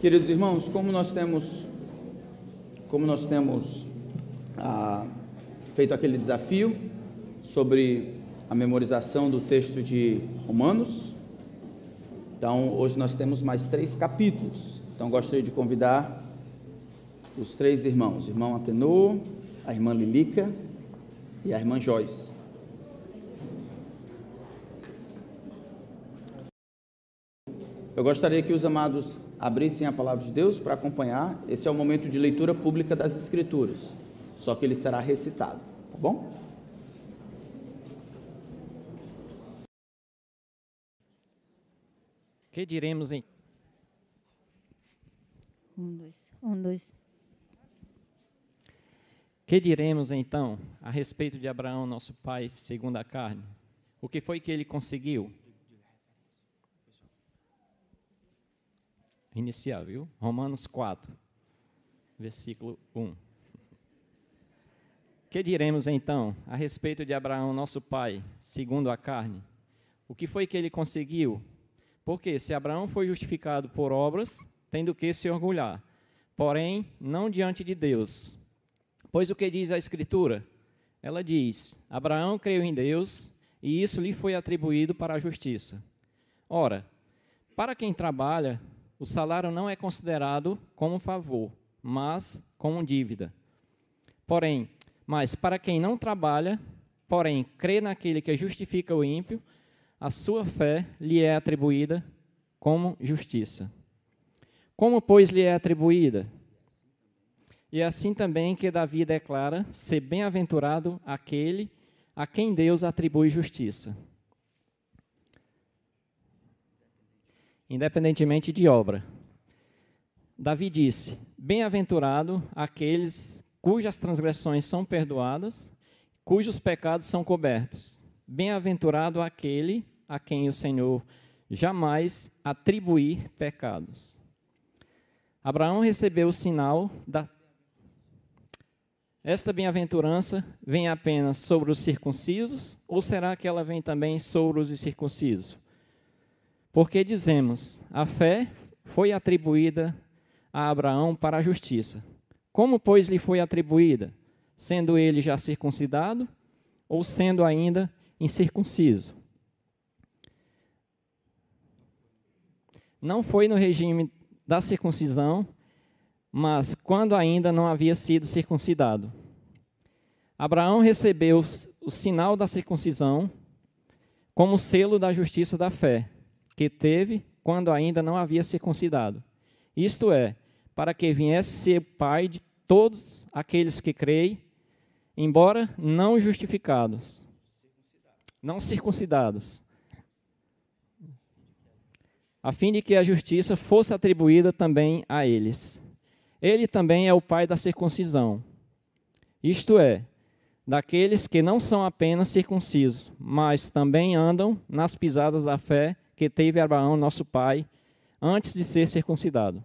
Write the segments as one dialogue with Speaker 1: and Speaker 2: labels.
Speaker 1: Queridos irmãos, como nós temos, como nós temos ah, feito aquele desafio sobre a memorização do texto de Romanos, então hoje nós temos mais três capítulos. Então gostaria de convidar os três irmãos, irmão Atenor, a irmã Lilica e a irmã Joyce. Eu gostaria que os amados abrissem a palavra de Deus para acompanhar. Esse é o momento de leitura pública das Escrituras, só que ele será recitado, tá bom?
Speaker 2: Que diremos em.
Speaker 3: Um, dois. Um, dois.
Speaker 2: Que diremos então a respeito de Abraão, nosso pai, segundo a carne? O que foi que ele conseguiu? Inicial, viu? Romanos 4, versículo 1. Que diremos então a respeito de Abraão, nosso pai, segundo a carne? O que foi que ele conseguiu? Porque se Abraão foi justificado por obras, tendo que se orgulhar, porém não diante de Deus. Pois o que diz a Escritura? Ela diz: Abraão creu em Deus e isso lhe foi atribuído para a justiça. Ora, para quem trabalha, o salário não é considerado como favor, mas como dívida. Porém, mas para quem não trabalha, porém crê naquele que justifica o ímpio, a sua fé lhe é atribuída como justiça. Como, pois, lhe é atribuída? E é assim também que Davi declara ser bem-aventurado aquele a quem Deus atribui justiça. Independentemente de obra. Davi disse: Bem-aventurado aqueles cujas transgressões são perdoadas, cujos pecados são cobertos. Bem-aventurado aquele a quem o Senhor jamais atribuir pecados. Abraão recebeu o sinal da. Esta bem-aventurança vem apenas sobre os circuncisos, ou será que ela vem também sobre os incircuncisos? Porque dizemos: a fé foi atribuída a Abraão para a justiça. Como, pois, lhe foi atribuída? Sendo ele já circuncidado ou sendo ainda incircunciso? Não foi no regime da circuncisão, mas quando ainda não havia sido circuncidado. Abraão recebeu o sinal da circuncisão como selo da justiça da fé que teve quando ainda não havia circuncidado. Isto é, para que viesse ser pai de todos aqueles que creem, embora não justificados, não circuncidados, a fim de que a justiça fosse atribuída também a eles. Ele também é o pai da circuncisão, isto é, daqueles que não são apenas circuncisos, mas também andam nas pisadas da fé que teve Abraão, nosso pai, antes de ser circuncidado.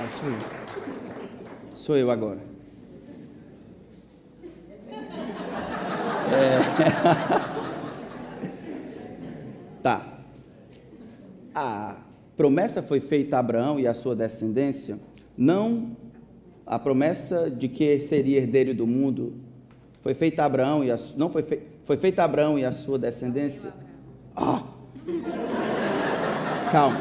Speaker 1: Ah, sou eu. Sou eu agora. É... tá. A promessa foi feita a Abraão e a sua descendência, não a promessa de que seria herdeiro do mundo foi feita a Abraão e a, não foi, fe, foi feita a Abraão e a sua descendência. Ah! Calma.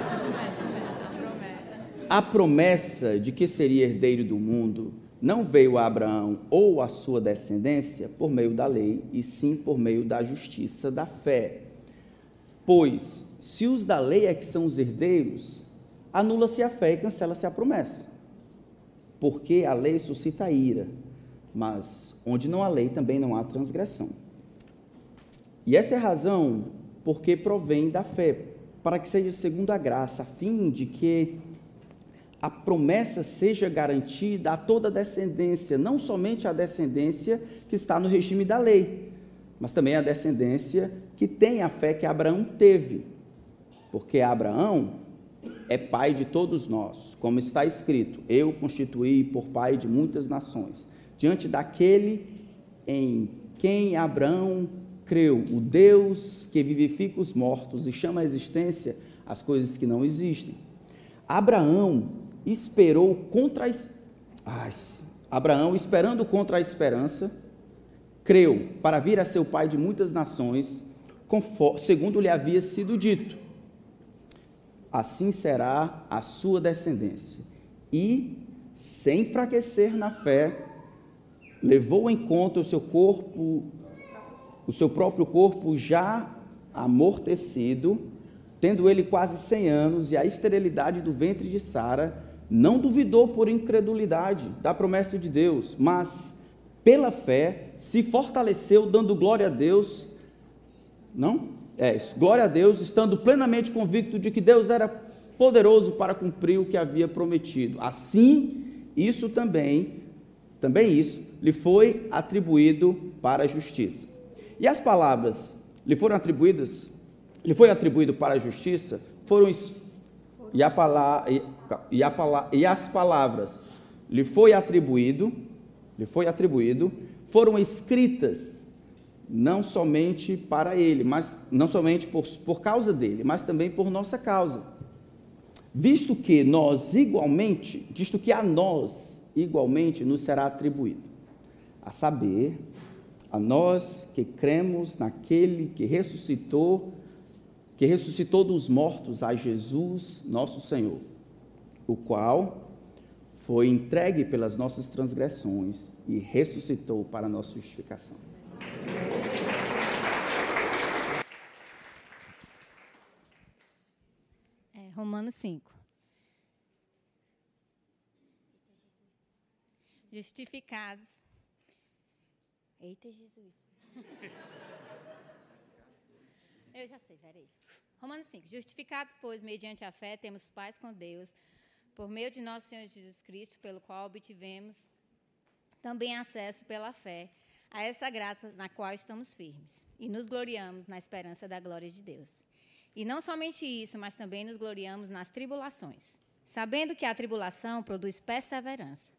Speaker 1: A promessa de que seria herdeiro do mundo não veio a Abraão ou a sua descendência por meio da lei, e sim por meio da justiça da fé. Pois, se os da lei é que são os herdeiros, anula-se a fé e cancela-se a promessa. Porque a lei suscita ira, mas onde não há lei também não há transgressão. E essa é a razão porque provém da fé, para que seja segundo a graça, a fim de que a promessa seja garantida a toda a descendência, não somente a descendência que está no regime da lei, mas também a descendência que tem a fé que Abraão teve. Porque Abraão é pai de todos nós, como está escrito: Eu constituí por pai de muitas nações diante daquele em quem Abraão creu, o Deus que vivifica os mortos e chama à existência as coisas que não existem. Abraão esperou contra a... Abraão, esperando contra a esperança, creu para vir a ser o pai de muitas nações, segundo lhe havia sido dito. Assim será a sua descendência. E, sem enfraquecer na fé, levou em conta o seu corpo, o seu próprio corpo já amortecido, tendo ele quase 100 anos, e a esterilidade do ventre de Sara, não duvidou por incredulidade da promessa de Deus, mas pela fé se fortaleceu, dando glória a Deus. Não? É, glória a Deus, estando plenamente convicto de que Deus era poderoso para cumprir o que havia prometido. Assim, isso também, também isso, lhe foi atribuído para a justiça. E as palavras lhe foram atribuídas, lhe foi atribuído para a justiça, foram e, a palavra, e, e, a, e as palavras lhe foi atribuído, lhe foi atribuído, foram escritas não somente para ele, mas não somente por, por causa dele, mas também por nossa causa. Visto que nós igualmente, visto que a nós igualmente nos será atribuído, a saber, a nós que cremos naquele que ressuscitou, que ressuscitou dos mortos a Jesus, nosso Senhor, o qual foi entregue pelas nossas transgressões e ressuscitou para a nossa justificação.
Speaker 3: É, Romanos 5. Justificados Eita, Jesus. Eu já sei, peraí. Romanos 5. Justificados, pois, mediante a fé, temos paz com Deus, por meio de nosso Senhor Jesus Cristo, pelo qual obtivemos também acesso pela fé a essa graça na qual estamos firmes e nos gloriamos na esperança da glória de Deus. E não somente isso, mas também nos gloriamos nas tribulações, sabendo que a tribulação produz perseverança.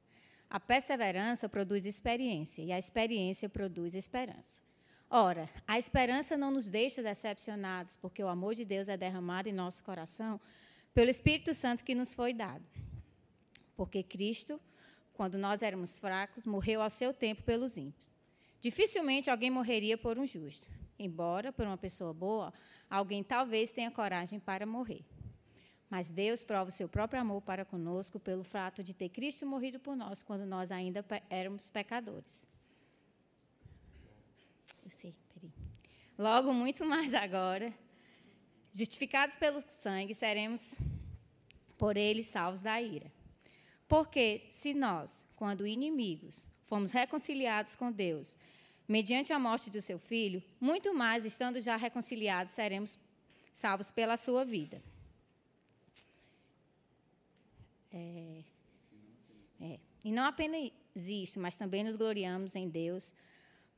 Speaker 3: A perseverança produz experiência e a experiência produz esperança. Ora, a esperança não nos deixa decepcionados, porque o amor de Deus é derramado em nosso coração pelo Espírito Santo que nos foi dado. Porque Cristo, quando nós éramos fracos, morreu ao seu tempo pelos ímpios. Dificilmente alguém morreria por um justo, embora por uma pessoa boa, alguém talvez tenha coragem para morrer. Mas Deus prova o seu próprio amor para conosco pelo fato de ter Cristo morrido por nós quando nós ainda éramos pecadores. Eu sei, peraí. Logo, muito mais agora, justificados pelo sangue, seremos por ele salvos da ira. Porque se nós, quando inimigos, fomos reconciliados com Deus, mediante a morte do seu filho, muito mais, estando já reconciliados, seremos salvos pela sua vida. É, é. E não apenas isso, mas também nos gloriamos em Deus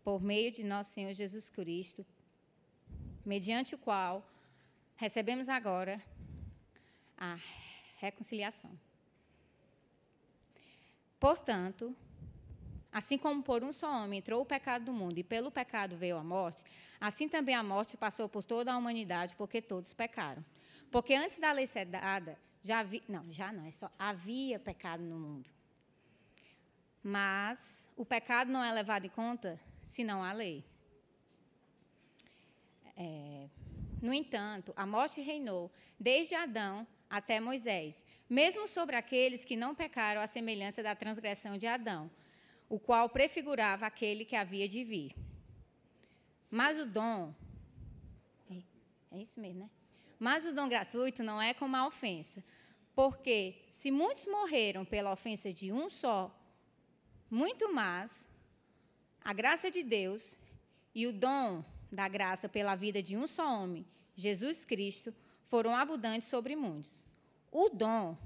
Speaker 3: por meio de nosso Senhor Jesus Cristo, mediante o qual recebemos agora a reconciliação. Portanto, assim como por um só homem entrou o pecado do mundo e pelo pecado veio a morte, assim também a morte passou por toda a humanidade, porque todos pecaram. Porque antes da lei ser dada, já havia, não, já não, é só havia pecado no mundo. Mas o pecado não é levado em conta senão a lei. É, no entanto, a morte reinou desde Adão até Moisés, mesmo sobre aqueles que não pecaram à semelhança da transgressão de Adão, o qual prefigurava aquele que havia de vir. Mas o dom. É isso mesmo, né? Mas o dom gratuito não é como a ofensa. Porque se muitos morreram pela ofensa de um só, muito mais a graça de Deus e o dom da graça pela vida de um só homem, Jesus Cristo, foram abundantes sobre muitos. O dom,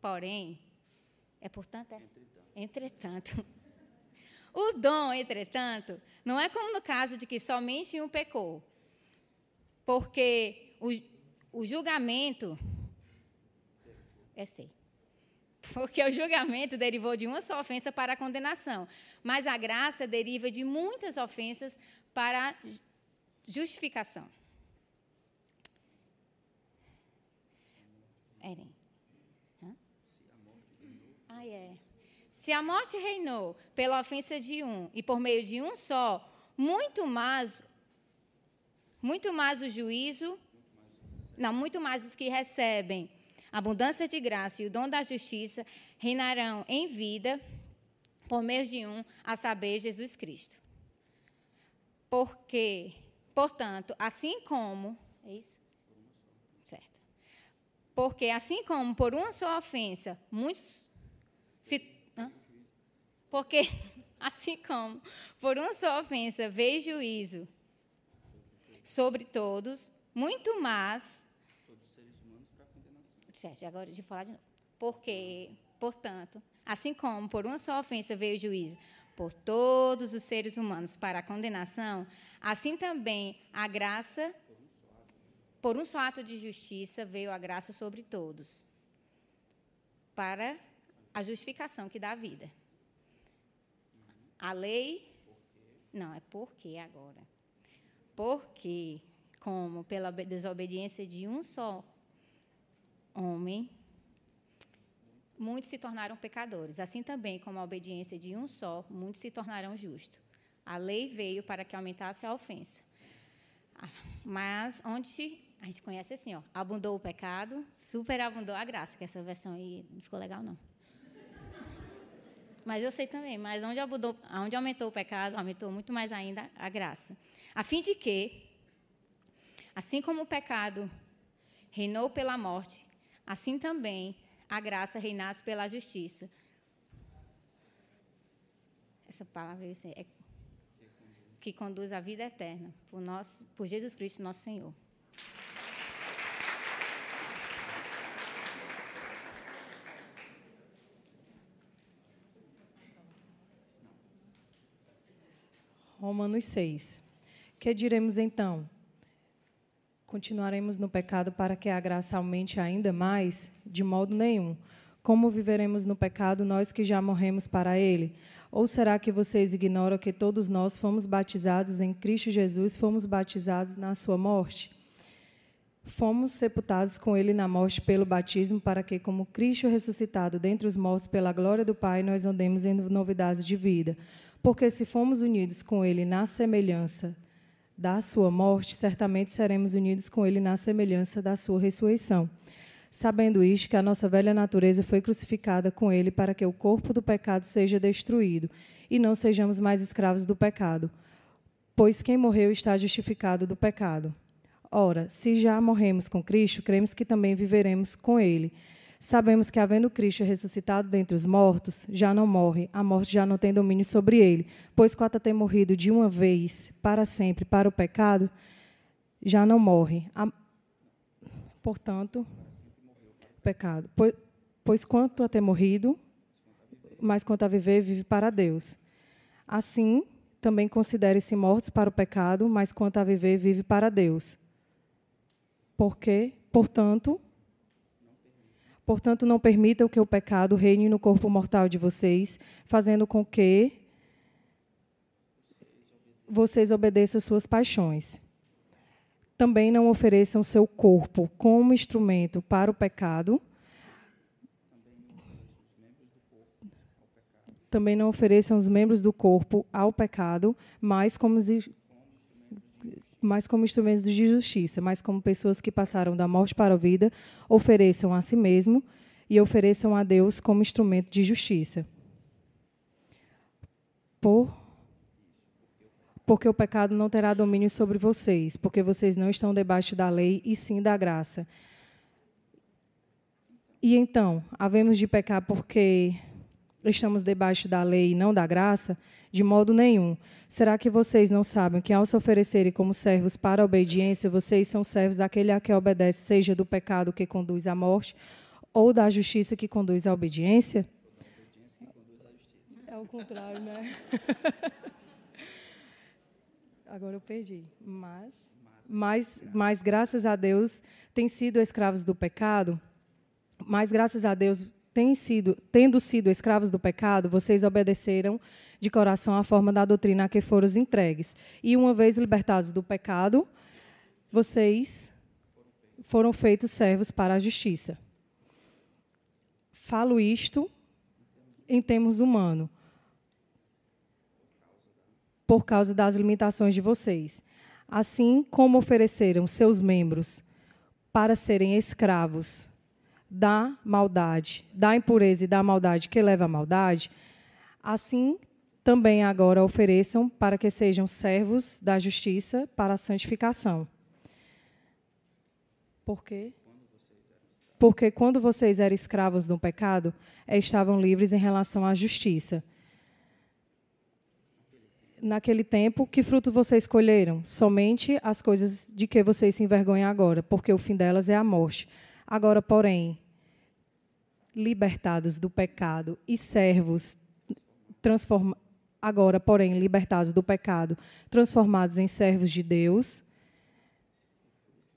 Speaker 3: porém, é portanto, é, entretanto. O dom, entretanto, não é como no caso de que somente um pecou, porque o, o julgamento eu sei. Porque o julgamento derivou de uma só ofensa para a condenação. Mas a graça deriva de muitas ofensas para justificação. Eren. Ah, é. Se a morte reinou pela ofensa de um e por meio de um só, muito mais, muito mais o juízo, não, muito mais os que recebem abundância de graça e o dom da justiça reinarão em vida por meio de um, a saber, Jesus Cristo. Porque, portanto, assim como. É isso? Certo. Porque, assim como por uma só ofensa, muitos. Se, porque, assim como por uma só ofensa veio juízo sobre todos, muito mais. Certo, agora de falar de novo. Porque, portanto, Assim como por uma só ofensa veio o juízo por todos os seres humanos para a condenação, assim também a graça, por um só ato de justiça, veio a graça sobre todos para a justificação que dá vida. A lei. Não, é porque agora. Porque, como pela desobediência de um só homem, muitos se tornaram pecadores. Assim também, como a obediência de um só, muitos se tornarão justos. A lei veio para que aumentasse a ofensa. Ah, mas onde a gente conhece assim, ó, abundou o pecado, superabundou a graça, que essa versão aí não ficou legal não. Mas eu sei também, mas onde, abundou, onde aumentou o pecado, aumentou muito mais ainda a graça. A fim de que, assim como o pecado reinou pela morte, assim também a graça reinasse pela justiça. Essa palavra é que conduz à vida eterna, por, nós, por Jesus Cristo, nosso Senhor.
Speaker 4: Romanos 6. Que diremos então? Continuaremos no pecado para que a graça aumente ainda mais? De modo nenhum. Como viveremos no pecado nós que já morremos para ele? Ou será que vocês ignoram que todos nós fomos batizados em Cristo Jesus, fomos batizados na sua morte? Fomos sepultados com ele na morte pelo batismo, para que, como Cristo ressuscitado dentre os mortos pela glória do Pai, nós andemos em novidades de vida. Porque se fomos unidos com ele na semelhança da sua morte, certamente seremos unidos com ele na semelhança da sua ressurreição. Sabendo isto, que a nossa velha natureza foi crucificada com ele para que o corpo do pecado seja destruído e não sejamos mais escravos do pecado. Pois quem morreu está justificado do pecado. Ora, se já morremos com Cristo, cremos que também viveremos com ele. Sabemos que, havendo Cristo ressuscitado dentre os mortos, já não morre, a morte já não tem domínio sobre ele, pois quanto a ter morrido de uma vez, para sempre, para o pecado, já não morre. A... Portanto, pecado. Pois, pois quanto a ter morrido, mas quanto a viver, vive para Deus. Assim, também considere-se mortos para o pecado, mas quanto a viver, vive para Deus. Porque, portanto, Portanto, não permitam que o pecado reine no corpo mortal de vocês, fazendo com que vocês obedeçam suas paixões. Também não ofereçam seu corpo como instrumento para o pecado. Também não ofereçam os membros do corpo ao pecado, mas como mais como instrumentos de justiça, mas como pessoas que passaram da morte para a vida, ofereçam a si mesmo e ofereçam a Deus como instrumento de justiça. Por porque o pecado não terá domínio sobre vocês, porque vocês não estão debaixo da lei e sim da graça. E então, havemos de pecar porque estamos debaixo da lei e não da graça? De modo nenhum. Será que vocês não sabem que, ao se oferecerem como servos para a obediência, vocês são servos daquele a que obedece, seja do pecado que conduz à morte, ou da justiça que conduz à obediência? É o contrário, né? Agora eu perdi. Mas, mas, mas, graças a Deus, têm sido escravos do pecado. Mas, graças a Deus, tem sido, tendo sido escravos do pecado, vocês obedeceram de coração à forma da doutrina a que foram entregues. E uma vez libertados do pecado, vocês foram feitos servos para a justiça. Falo isto em termos humanos, por causa das limitações de vocês. Assim como ofereceram seus membros para serem escravos da maldade, da impureza e da maldade que leva à maldade, assim também agora ofereçam para que sejam servos da justiça para a santificação. Por quê? Porque quando vocês eram escravos do pecado, estavam livres em relação à justiça. Naquele tempo, que fruto vocês escolheram? Somente as coisas de que vocês se envergonham agora, porque o fim delas é a morte. Agora, porém, libertados do pecado e servos transforma agora, porém, libertados do pecado, transformados em servos de Deus,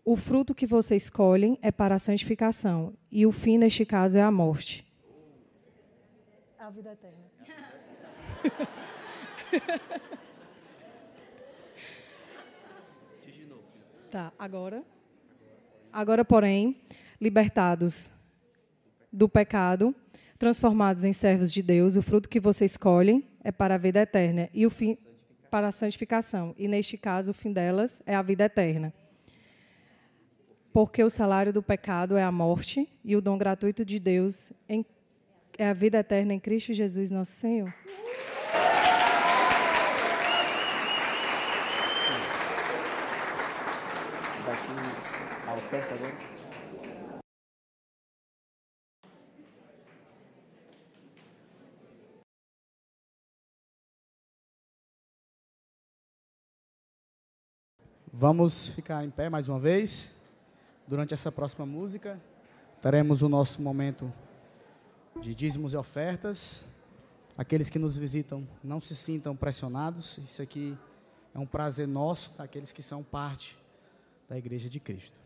Speaker 4: o fruto que vocês escolhem é para a santificação, e o fim, neste caso, é a morte. A vida eterna. tá, agora. Agora, porém, libertados do pecado, transformados em servos de Deus, o fruto que vocês escolhem é para a vida eterna e o fim para a santificação. E neste caso, o fim delas é a vida eterna. Porque o salário do pecado é a morte e o dom gratuito de Deus é a vida eterna em Cristo Jesus, nosso Senhor. a oferta agora.
Speaker 5: Vamos ficar em pé mais uma vez. Durante essa próxima música, teremos o nosso momento de dízimos e ofertas. Aqueles que nos visitam não se sintam pressionados. Isso aqui é um prazer nosso, daqueles que são parte da Igreja de Cristo.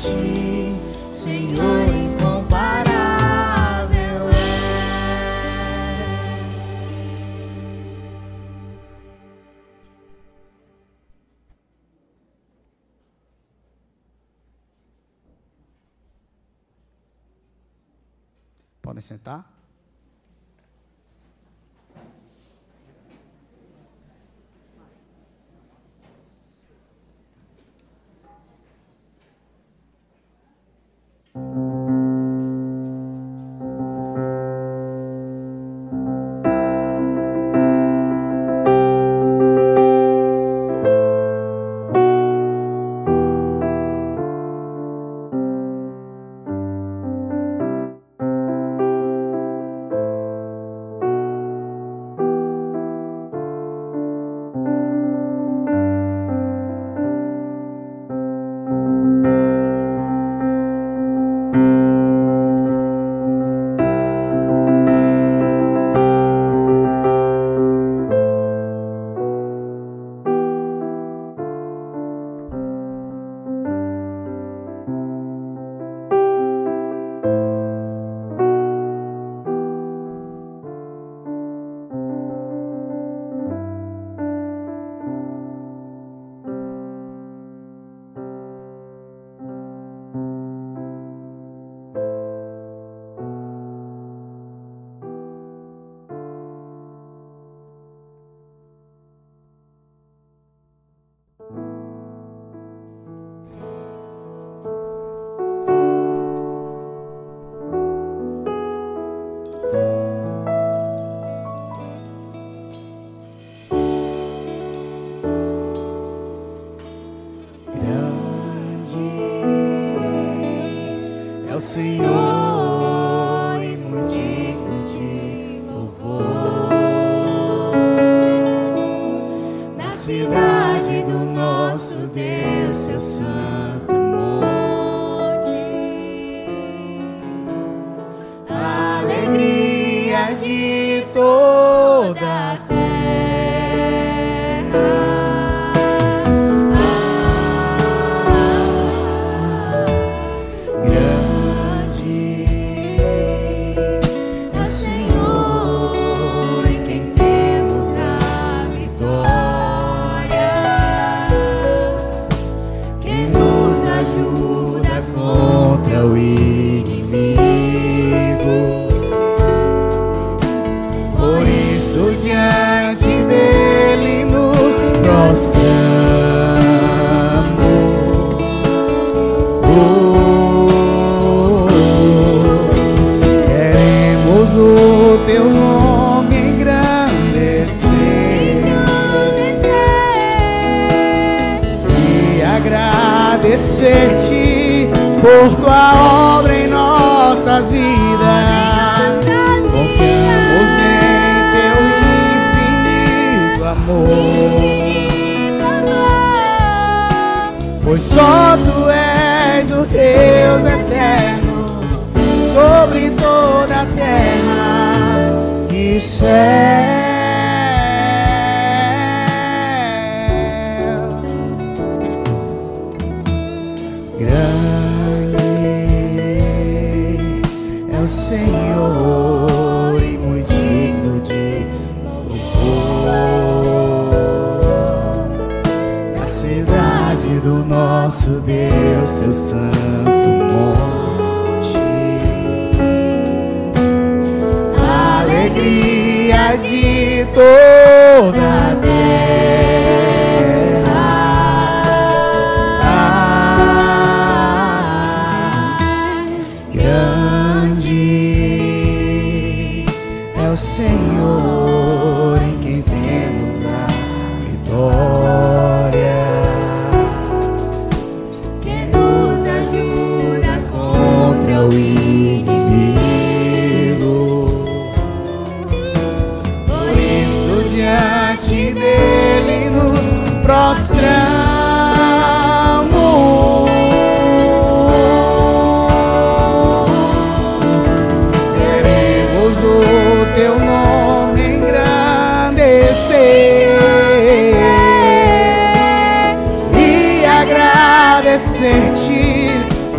Speaker 6: ti, Senhor incomparável
Speaker 7: é.
Speaker 8: Podem sentar? de todos. eterno sobre toda a terra e céu.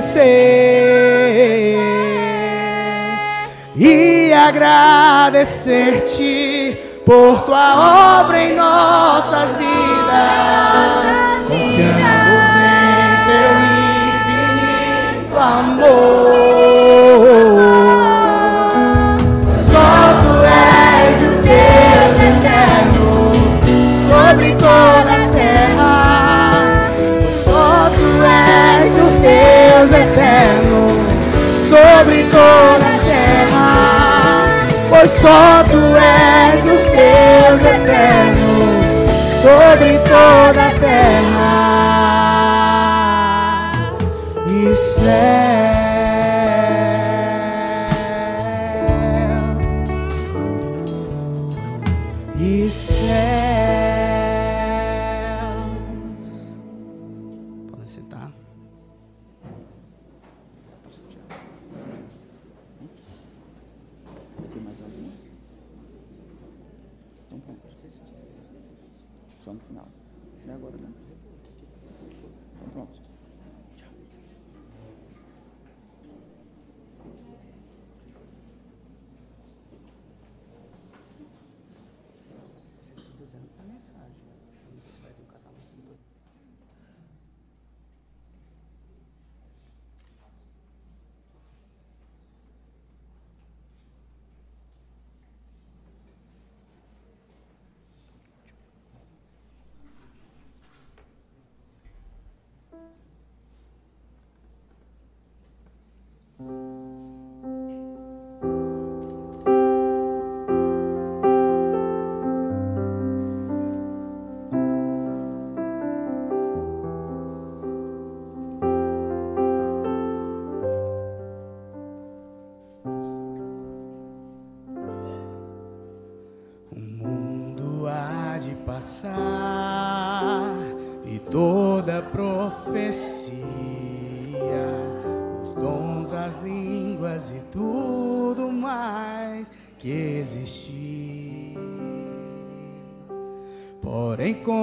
Speaker 8: Engrandecer e agradecer-te por tua obra em nossas vidas. Confiamos em teu infinito amor. Deus eterno sobre toda a terra. Pois só tu és o Deus eterno sobre toda a terra e céu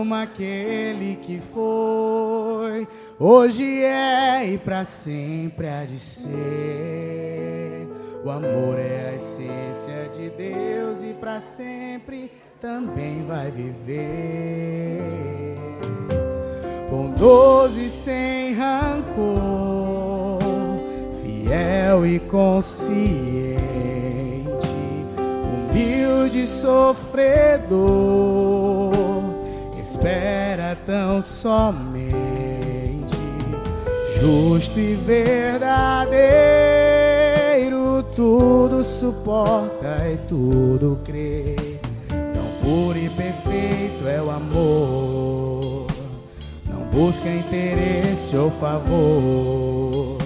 Speaker 8: como aquele que foi, hoje é e para sempre há de ser. O amor é a essência de Deus e para sempre também vai viver. Bondoso e sem rancor, fiel e consciente, humilde e sofredor, espera tão somente, justo e verdadeiro, tudo suporta e tudo crê. Tão puro e perfeito é o amor, não busca interesse ou favor.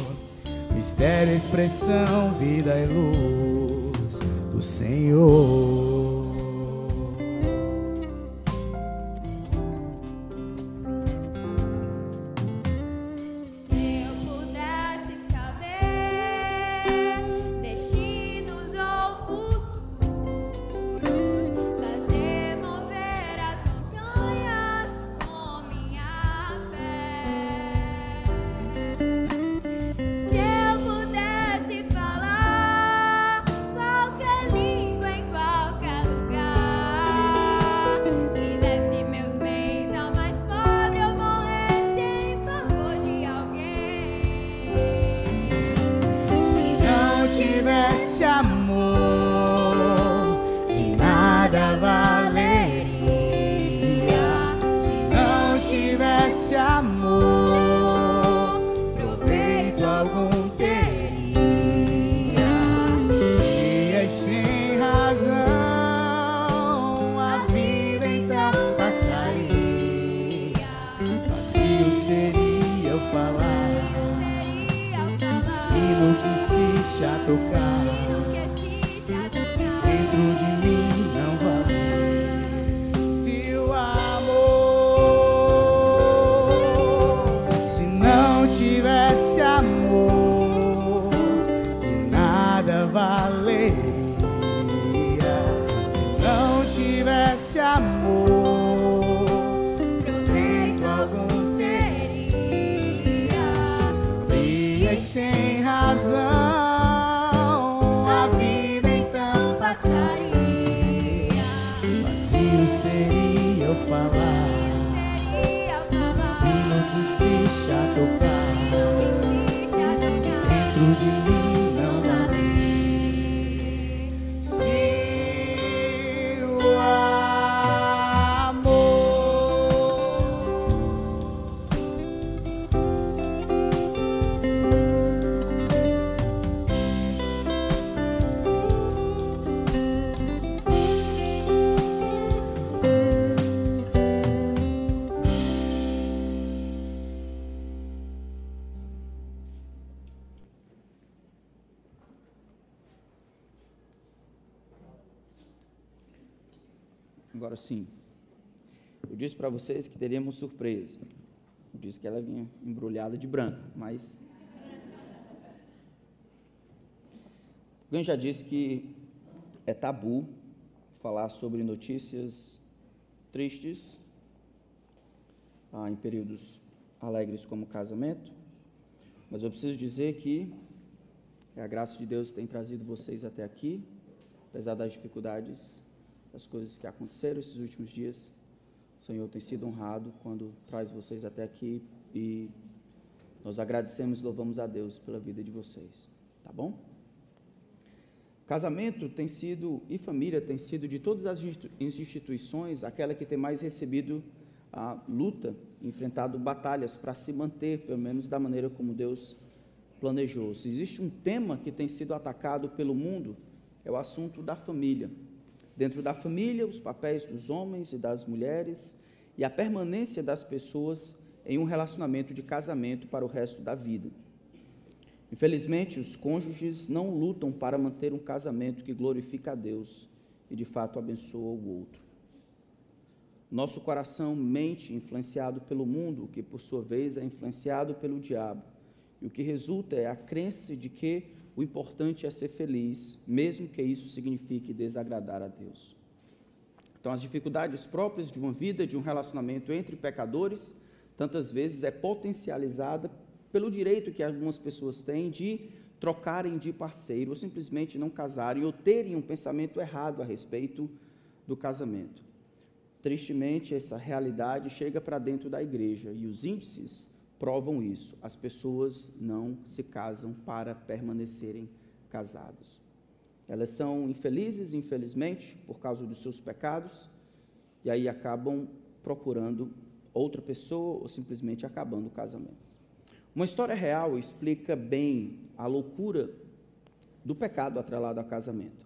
Speaker 8: Mistério, expressão, vida e luz do Senhor.
Speaker 1: Agora sim. Eu disse para vocês que teríamos surpresa. Eu disse que ela vinha embrulhada de branco, mas. Alguém já disse que é tabu falar sobre notícias tristes ah, em períodos alegres como casamento, mas eu preciso dizer que a graça de Deus tem trazido vocês até aqui, apesar das dificuldades das coisas que aconteceram esses últimos dias. O Senhor tem sido honrado quando traz vocês até aqui e nós agradecemos e louvamos a Deus pela vida de vocês, tá bom? Casamento tem sido e família tem sido de todas as institu- instituições aquela que tem mais recebido a luta, enfrentado batalhas para se manter, pelo menos da maneira como Deus planejou. Se existe um tema que tem sido atacado pelo mundo, é o assunto da família. Dentro da família, os papéis dos homens e das mulheres e a permanência das pessoas em um relacionamento de casamento para o resto da vida. Infelizmente, os cônjuges não lutam para manter um casamento que glorifica a Deus e de fato abençoa o outro. Nosso coração mente influenciado pelo mundo, que por sua vez é influenciado pelo diabo. E o que resulta é a crença de que o importante é ser feliz, mesmo que isso signifique desagradar a Deus. Então, as dificuldades próprias de uma vida, de um relacionamento entre pecadores, tantas vezes é potencializada pelo direito que algumas pessoas têm de trocarem de parceiro, ou simplesmente não casarem, ou terem um pensamento errado a respeito do casamento. Tristemente, essa realidade chega para dentro da igreja e os índices provam isso. As pessoas não se casam para permanecerem casados. Elas são infelizes, infelizmente, por causa dos seus pecados, e aí acabam procurando outra pessoa ou simplesmente acabando o casamento. Uma história real explica bem a loucura do pecado atrelado ao casamento.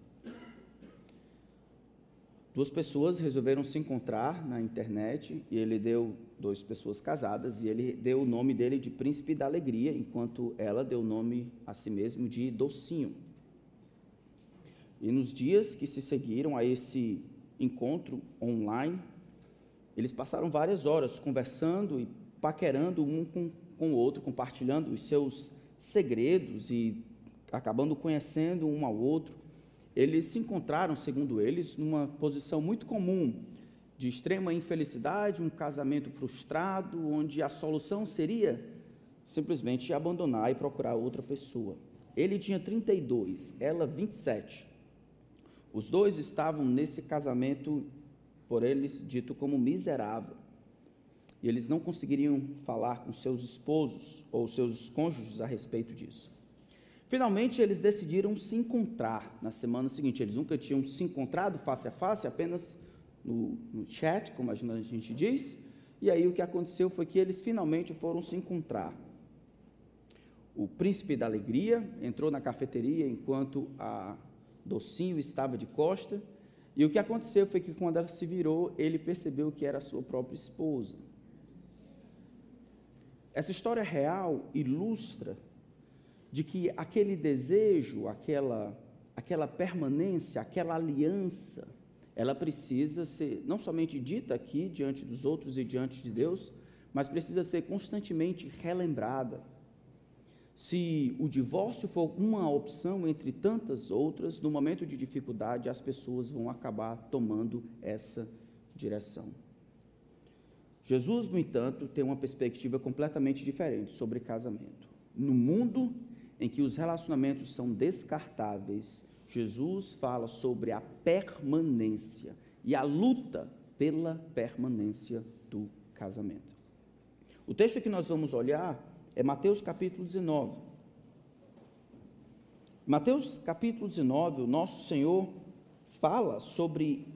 Speaker 1: Duas pessoas resolveram se encontrar na internet e ele deu duas pessoas casadas e ele deu o nome dele de Príncipe da Alegria, enquanto ela deu o nome a si mesmo de Docinho. E nos dias que se seguiram a esse encontro online, eles passaram várias horas conversando e paquerando um com, com o outro, compartilhando os seus segredos e acabando conhecendo um ao outro. Eles se encontraram, segundo eles, numa posição muito comum de extrema infelicidade, um casamento frustrado, onde a solução seria simplesmente abandonar e procurar outra pessoa. Ele tinha 32, ela 27. Os dois estavam nesse casamento, por eles dito como miserável. E eles não conseguiriam falar com seus esposos ou seus cônjuges a respeito disso. Finalmente, eles decidiram se encontrar na semana seguinte. Eles nunca tinham se encontrado face a face, apenas no, no chat, como a gente diz. E aí o que aconteceu foi que eles finalmente foram se encontrar. O príncipe da alegria entrou na cafeteria enquanto a Docinho estava de costa. E o que aconteceu foi que quando ela se virou, ele percebeu que era a sua própria esposa. Essa história real ilustra de que aquele desejo, aquela, aquela permanência, aquela aliança, ela precisa ser não somente dita aqui diante dos outros e diante de Deus, mas precisa ser constantemente relembrada. Se o divórcio for uma opção entre tantas outras, no momento de dificuldade as pessoas vão acabar tomando essa direção. Jesus, no entanto, tem uma perspectiva completamente diferente sobre casamento. No mundo em que os relacionamentos são descartáveis, Jesus fala sobre a permanência e a luta pela permanência do casamento. O texto que nós vamos olhar é Mateus capítulo 19. Mateus capítulo 19, o nosso Senhor fala sobre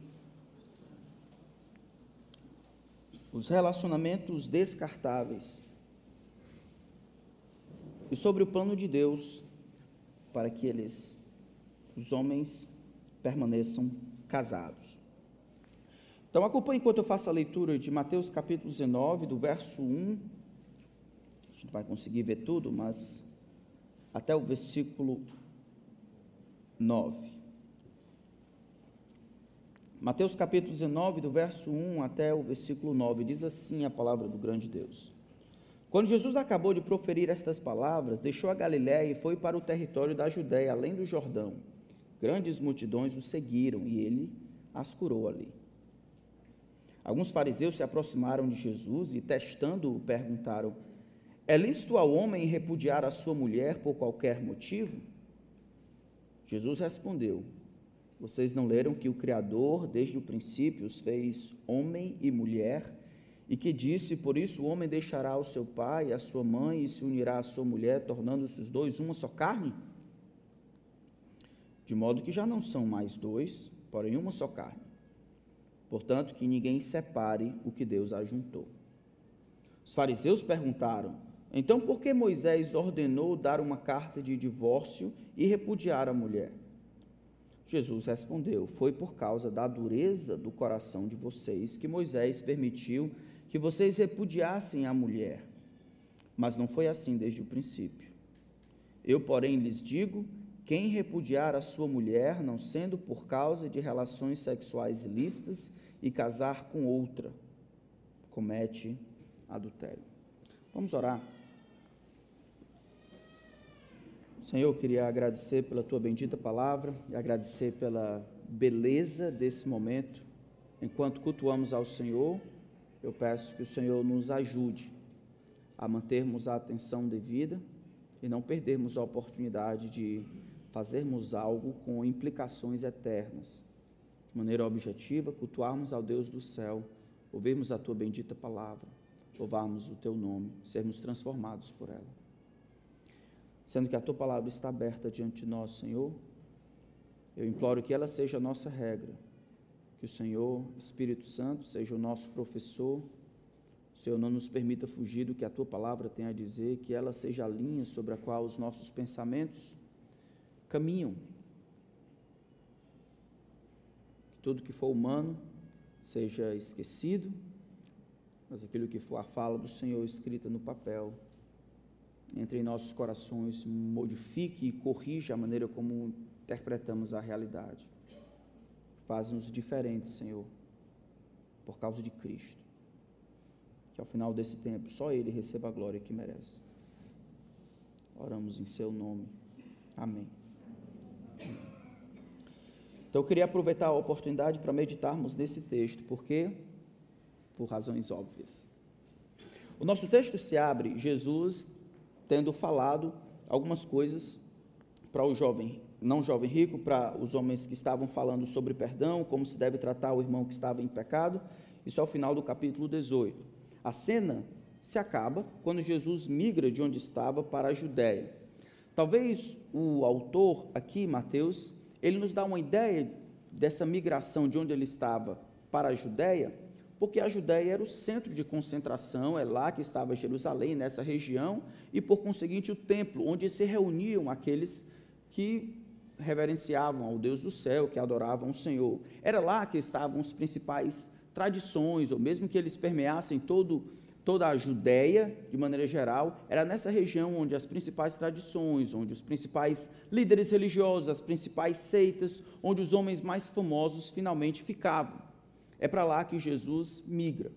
Speaker 1: os relacionamentos descartáveis e sobre o plano de Deus para que eles, os homens, permaneçam casados. Então acompanhe enquanto eu faço a leitura de Mateus capítulo 19, do verso 1. A gente vai conseguir ver tudo, mas até o versículo 9. Mateus capítulo 19, do verso 1 até o versículo 9, diz assim a palavra do grande Deus. Quando Jesus acabou de proferir estas palavras, deixou a Galiléia e foi para o território da Judéia, além do Jordão. Grandes multidões o seguiram e ele as curou ali. Alguns fariseus se aproximaram de Jesus e, testando-o, perguntaram: É lícito ao homem repudiar a sua mulher por qualquer motivo? Jesus respondeu: Vocês não leram que o Criador, desde o princípio, os fez homem e mulher? E que disse: Por isso o homem deixará o seu pai e a sua mãe e se unirá à sua mulher, tornando-se os dois uma só carne? De modo que já não são mais dois, porém uma só carne. Portanto, que ninguém separe o que Deus ajuntou. Os fariseus perguntaram: Então por que Moisés ordenou dar uma carta de divórcio e repudiar a mulher? Jesus respondeu: Foi por causa da dureza do coração de vocês que Moisés permitiu que vocês repudiassem a mulher. Mas não foi assim desde o princípio. Eu, porém, lhes digo: quem repudiar a sua mulher, não sendo por causa de relações sexuais ilícitas, e casar com outra, comete adultério. Vamos orar. Senhor, eu queria agradecer pela tua bendita palavra e agradecer pela beleza desse momento. Enquanto cultuamos ao Senhor, eu peço que o Senhor nos ajude a mantermos a atenção devida e não perdermos a oportunidade de fazermos algo com implicações eternas. De maneira objetiva, cultuarmos ao Deus do céu, ouvirmos a tua bendita palavra, louvarmos o teu nome, sermos transformados por ela. Sendo que a tua palavra está aberta diante de nós, Senhor, eu imploro que ela seja a nossa regra que o Senhor, Espírito Santo, seja o nosso professor. Senhor não nos permita fugir do que a tua palavra tem a dizer, que ela seja a linha sobre a qual os nossos pensamentos caminham. Que tudo que for humano seja esquecido, mas aquilo que for a fala do Senhor escrita no papel, entre em nossos corações, modifique e corrija a maneira como interpretamos a realidade. Faz-nos diferentes, Senhor, por causa de Cristo. Que ao final desse tempo só Ele receba a glória que merece. Oramos em Seu nome. Amém. Então eu queria aproveitar a oportunidade para meditarmos nesse texto, porque por razões óbvias. O nosso texto se abre Jesus tendo falado algumas coisas para o jovem não jovem rico, para os homens que estavam falando sobre perdão, como se deve tratar o irmão que estava em pecado. Isso é o final do capítulo 18. A cena se acaba quando Jesus migra de onde estava para a Judéia. Talvez o autor aqui, Mateus, ele nos dá uma ideia dessa migração de onde ele estava para a Judéia, porque a Judéia era o centro de concentração, é lá que estava Jerusalém, nessa região, e por conseguinte o templo, onde se reuniam aqueles que reverenciavam ao Deus do céu, que adoravam o Senhor. Era lá que estavam as principais tradições, ou mesmo que eles permeassem todo, toda a Judéia, de maneira geral, era nessa região onde as principais tradições, onde os principais líderes religiosos, as principais seitas, onde os homens mais famosos finalmente ficavam. É para lá que Jesus migra.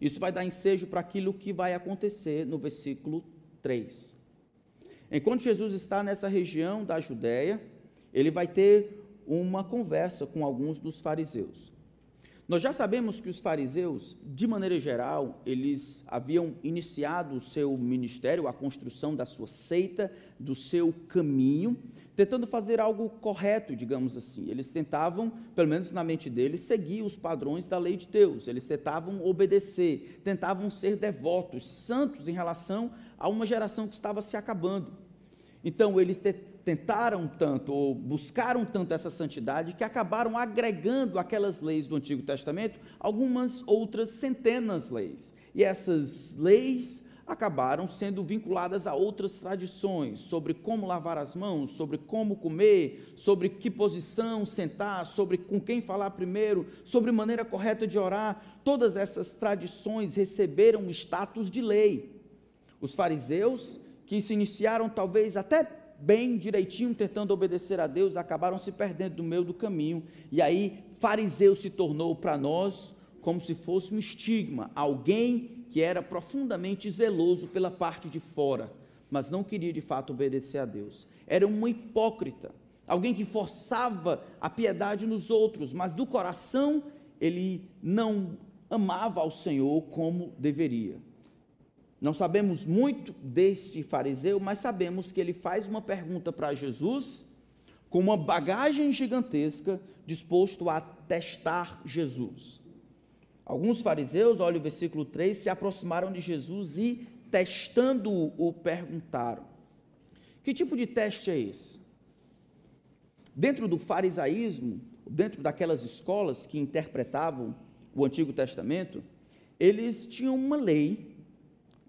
Speaker 1: Isso vai dar ensejo para aquilo que vai acontecer no versículo 3. Enquanto Jesus está nessa região da Judéia, ele vai ter uma conversa com alguns dos fariseus. Nós já sabemos que os fariseus, de maneira geral, eles haviam iniciado o seu ministério, a construção da sua seita, do seu caminho, tentando fazer algo correto, digamos assim. Eles tentavam, pelo menos na mente deles, seguir os padrões da lei de Deus. Eles tentavam obedecer, tentavam ser devotos, santos em relação a uma geração que estava se acabando. Então, eles tentaram tanto, ou buscaram tanto essa santidade, que acabaram agregando aquelas leis do Antigo Testamento, algumas outras centenas leis. E essas leis acabaram sendo vinculadas a outras tradições, sobre como lavar as mãos, sobre como comer, sobre que posição sentar, sobre com quem falar primeiro, sobre maneira correta de orar. Todas essas tradições receberam o status de lei. Os fariseus, que se iniciaram talvez até bem direitinho tentando obedecer a Deus, acabaram se perdendo no meio do caminho. E aí, fariseu se tornou para nós como se fosse um estigma, alguém que era profundamente zeloso pela parte de fora, mas não queria de fato obedecer a Deus. Era um hipócrita, alguém que forçava a piedade nos outros, mas do coração ele não amava ao Senhor como deveria. Não sabemos muito deste fariseu, mas sabemos que ele faz uma pergunta para Jesus com uma bagagem gigantesca, disposto a testar Jesus. Alguns fariseus, olha o versículo 3, se aproximaram de Jesus e, testando-o, o perguntaram. Que tipo de teste é esse? Dentro do farisaísmo, dentro daquelas escolas que interpretavam o Antigo Testamento, eles tinham uma lei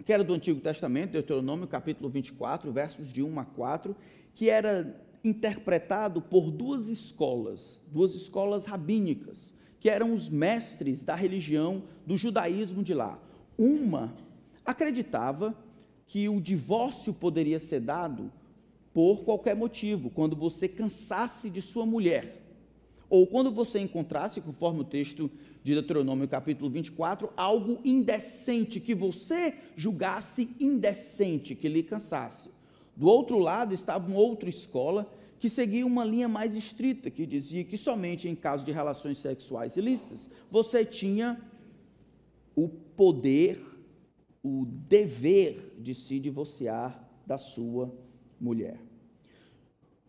Speaker 1: que era do Antigo Testamento, Deuteronômio capítulo 24, versos de 1 a 4, que era interpretado por duas escolas, duas escolas rabínicas, que eram os mestres da religião do judaísmo de lá. Uma acreditava que o divórcio poderia ser dado por qualquer motivo, quando você cansasse de sua mulher, ou quando você encontrasse, conforme o texto de Deuteronômio capítulo 24, algo indecente, que você julgasse indecente, que lhe cansasse. Do outro lado estava uma outra escola que seguia uma linha mais estrita, que dizia que somente em caso de relações sexuais ilícitas você tinha o poder, o dever de se divorciar da sua mulher.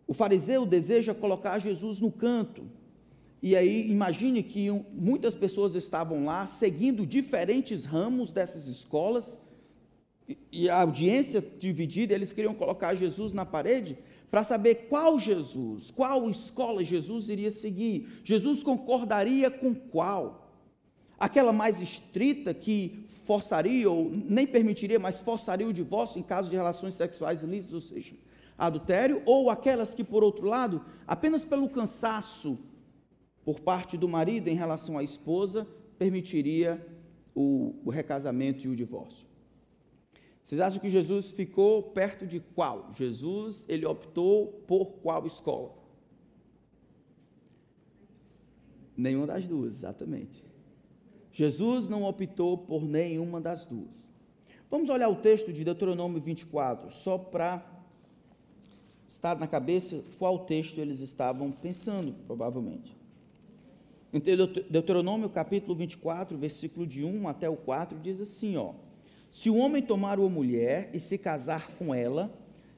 Speaker 1: O fariseu deseja colocar Jesus no canto, e aí, imagine que muitas pessoas estavam lá seguindo diferentes ramos dessas escolas, e a audiência dividida, eles queriam colocar Jesus na parede para saber qual Jesus, qual escola Jesus iria seguir. Jesus concordaria com qual? Aquela mais estrita que forçaria, ou nem permitiria, mas forçaria o divórcio em caso de relações sexuais ilícitas, ou seja, adultério, ou aquelas que, por outro lado, apenas pelo cansaço por parte do marido em relação à esposa, permitiria o, o, recasamento e o divórcio. Vocês acham que Jesus ficou perto de qual? Jesus, ele optou por qual escola? Nenhuma das duas, exatamente. Jesus não optou por nenhuma das duas. Vamos olhar o texto de Deuteronômio 24, só para estar na cabeça qual texto eles estavam pensando, provavelmente. Em Deuteronômio capítulo 24, versículo de 1 até o 4, diz assim, ó: Se o homem tomar uma mulher e se casar com ela,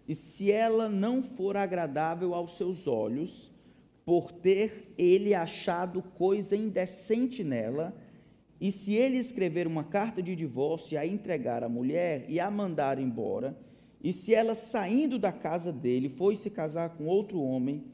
Speaker 1: e se ela não for agradável aos seus olhos, por ter ele achado coisa indecente nela, e se ele escrever uma carta de divórcio e a entregar à mulher e a mandar embora, e se ela saindo da casa dele foi se casar com outro homem,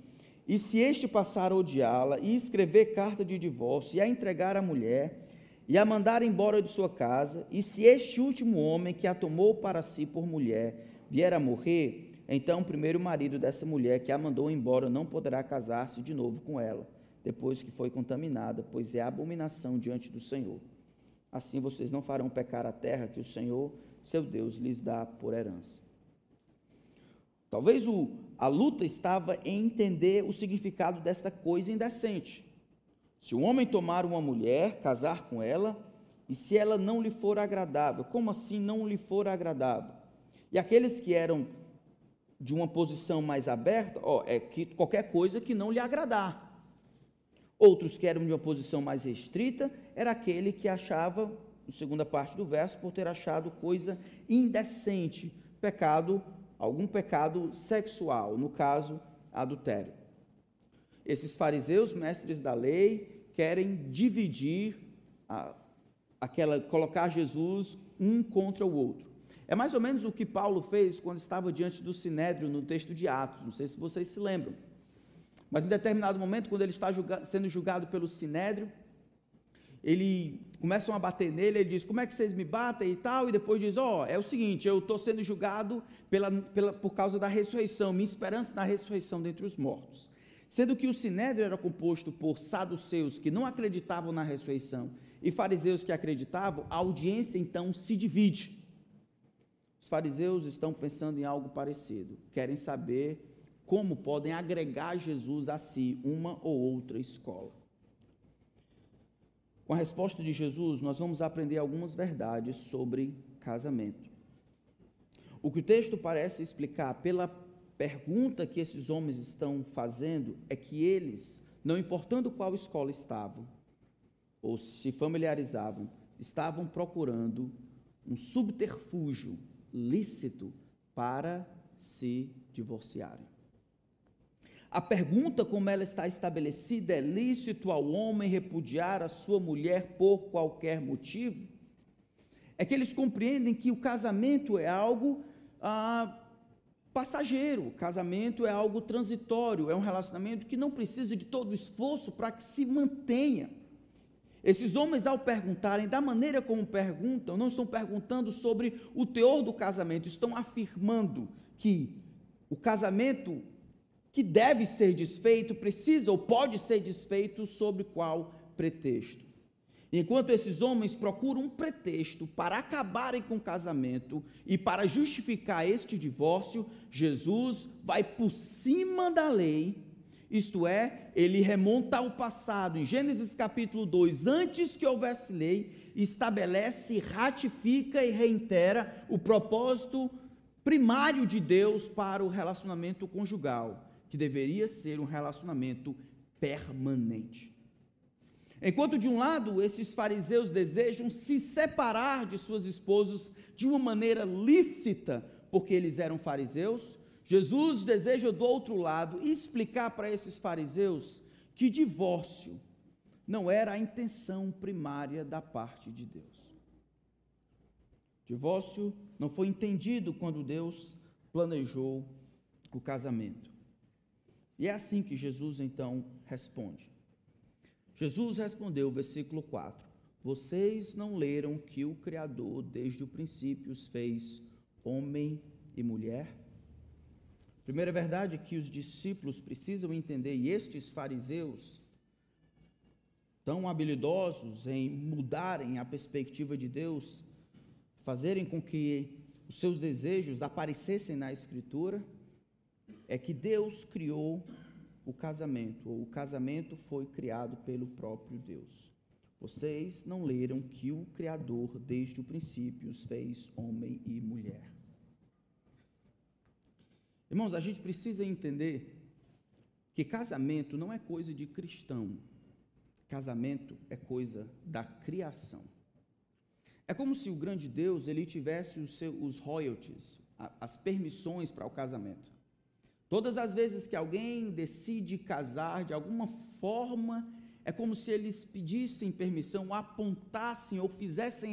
Speaker 1: e se este passar a odiá-la e escrever carta de divórcio e a entregar à mulher e a mandar embora de sua casa, e se este último homem que a tomou para si por mulher vier a morrer, então o primeiro marido dessa mulher que a mandou embora não poderá casar-se de novo com ela, depois que foi contaminada, pois é abominação diante do Senhor. Assim vocês não farão pecar a terra que o Senhor, seu Deus, lhes dá por herança. Talvez o, a luta estava em entender o significado desta coisa indecente. Se o homem tomar uma mulher, casar com ela, e se ela não lhe for agradável, como assim não lhe for agradável? E aqueles que eram de uma posição mais aberta, ó, é que qualquer coisa que não lhe agradar. Outros que eram de uma posição mais restrita, era aquele que achava, na segunda parte do verso, por ter achado coisa indecente, pecado, algum pecado sexual, no caso, adultério. Esses fariseus, mestres da lei, querem dividir a, aquela, colocar Jesus um contra o outro. É mais ou menos o que Paulo fez quando estava diante do Sinédrio no texto de Atos. Não sei se vocês se lembram. Mas em determinado momento, quando ele está julga, sendo julgado pelo Sinédrio, ele começam a bater nele, ele diz: Como é que vocês me batem e tal? E depois diz: Ó, oh, é o seguinte, eu estou sendo julgado pela, pela, por causa da ressurreição, minha esperança na ressurreição dentre os mortos. Sendo que o Sinédrio era composto por saduceus que não acreditavam na ressurreição e fariseus que acreditavam, a audiência então se divide. Os fariseus estão pensando em algo parecido, querem saber como podem agregar Jesus a si uma ou outra escola. Com a resposta de Jesus, nós vamos aprender algumas verdades sobre casamento. O que o texto parece explicar pela pergunta que esses homens estão fazendo é que eles, não importando qual escola estavam, ou se familiarizavam, estavam procurando um subterfúgio lícito para se divorciarem. A pergunta, como ela está estabelecida, é lícito ao homem repudiar a sua mulher por qualquer motivo? É que eles compreendem que o casamento é algo ah, passageiro, o casamento é algo transitório, é um relacionamento que não precisa de todo o esforço para que se mantenha. Esses homens, ao perguntarem, da maneira como perguntam, não estão perguntando sobre o teor do casamento, estão afirmando que o casamento que deve ser desfeito precisa ou pode ser desfeito sobre qual pretexto. Enquanto esses homens procuram um pretexto para acabarem com o casamento e para justificar este divórcio, Jesus vai por cima da lei isto é, ele remonta ao passado, em Gênesis capítulo 2, antes que houvesse lei, estabelece, ratifica e reitera o propósito primário de Deus para o relacionamento conjugal, que deveria ser um relacionamento permanente. Enquanto de um lado esses fariseus desejam se separar de suas esposas de uma maneira lícita, porque eles eram fariseus, Jesus deseja do outro lado explicar para esses fariseus que divórcio não era a intenção primária da parte de Deus. Divórcio não foi entendido quando Deus planejou o casamento. E é assim que Jesus então responde. Jesus respondeu, versículo 4: Vocês não leram que o Criador desde o princípio os fez homem e mulher? Primeira verdade que os discípulos precisam entender, e estes fariseus, tão habilidosos em mudarem a perspectiva de Deus, fazerem com que os seus desejos aparecessem na Escritura, é que Deus criou o casamento, ou o casamento foi criado pelo próprio Deus. Vocês não leram que o Criador, desde o princípio, os fez homem e mulher. Irmãos, a gente precisa entender que casamento não é coisa de cristão. Casamento é coisa da criação. É como se o grande Deus ele tivesse os, seus, os royalties, as permissões para o casamento. Todas as vezes que alguém decide casar, de alguma forma, é como se eles pedissem permissão, apontassem ou fizessem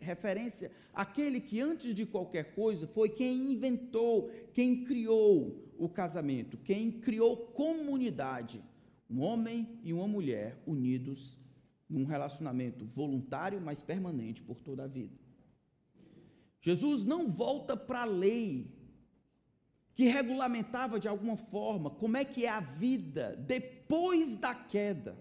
Speaker 1: referência àquele que, antes de qualquer coisa, foi quem inventou, quem criou o casamento, quem criou comunidade. Um homem e uma mulher unidos num relacionamento voluntário, mas permanente por toda a vida. Jesus não volta para a lei que regulamentava de alguma forma como é que é a vida depois da queda.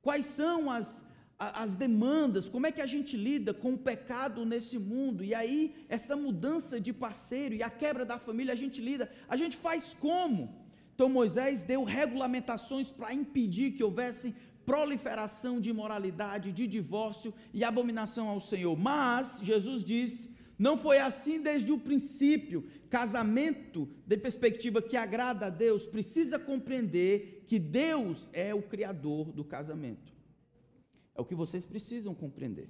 Speaker 1: Quais são as, as demandas, como é que a gente lida com o pecado nesse mundo, e aí essa mudança de parceiro e a quebra da família, a gente lida, a gente faz como? Então Moisés deu regulamentações para impedir que houvesse proliferação de imoralidade, de divórcio e abominação ao Senhor. Mas Jesus disse: Não foi assim desde o princípio. Casamento, de perspectiva que agrada a Deus, precisa compreender que Deus é o criador do casamento. É o que vocês precisam compreender.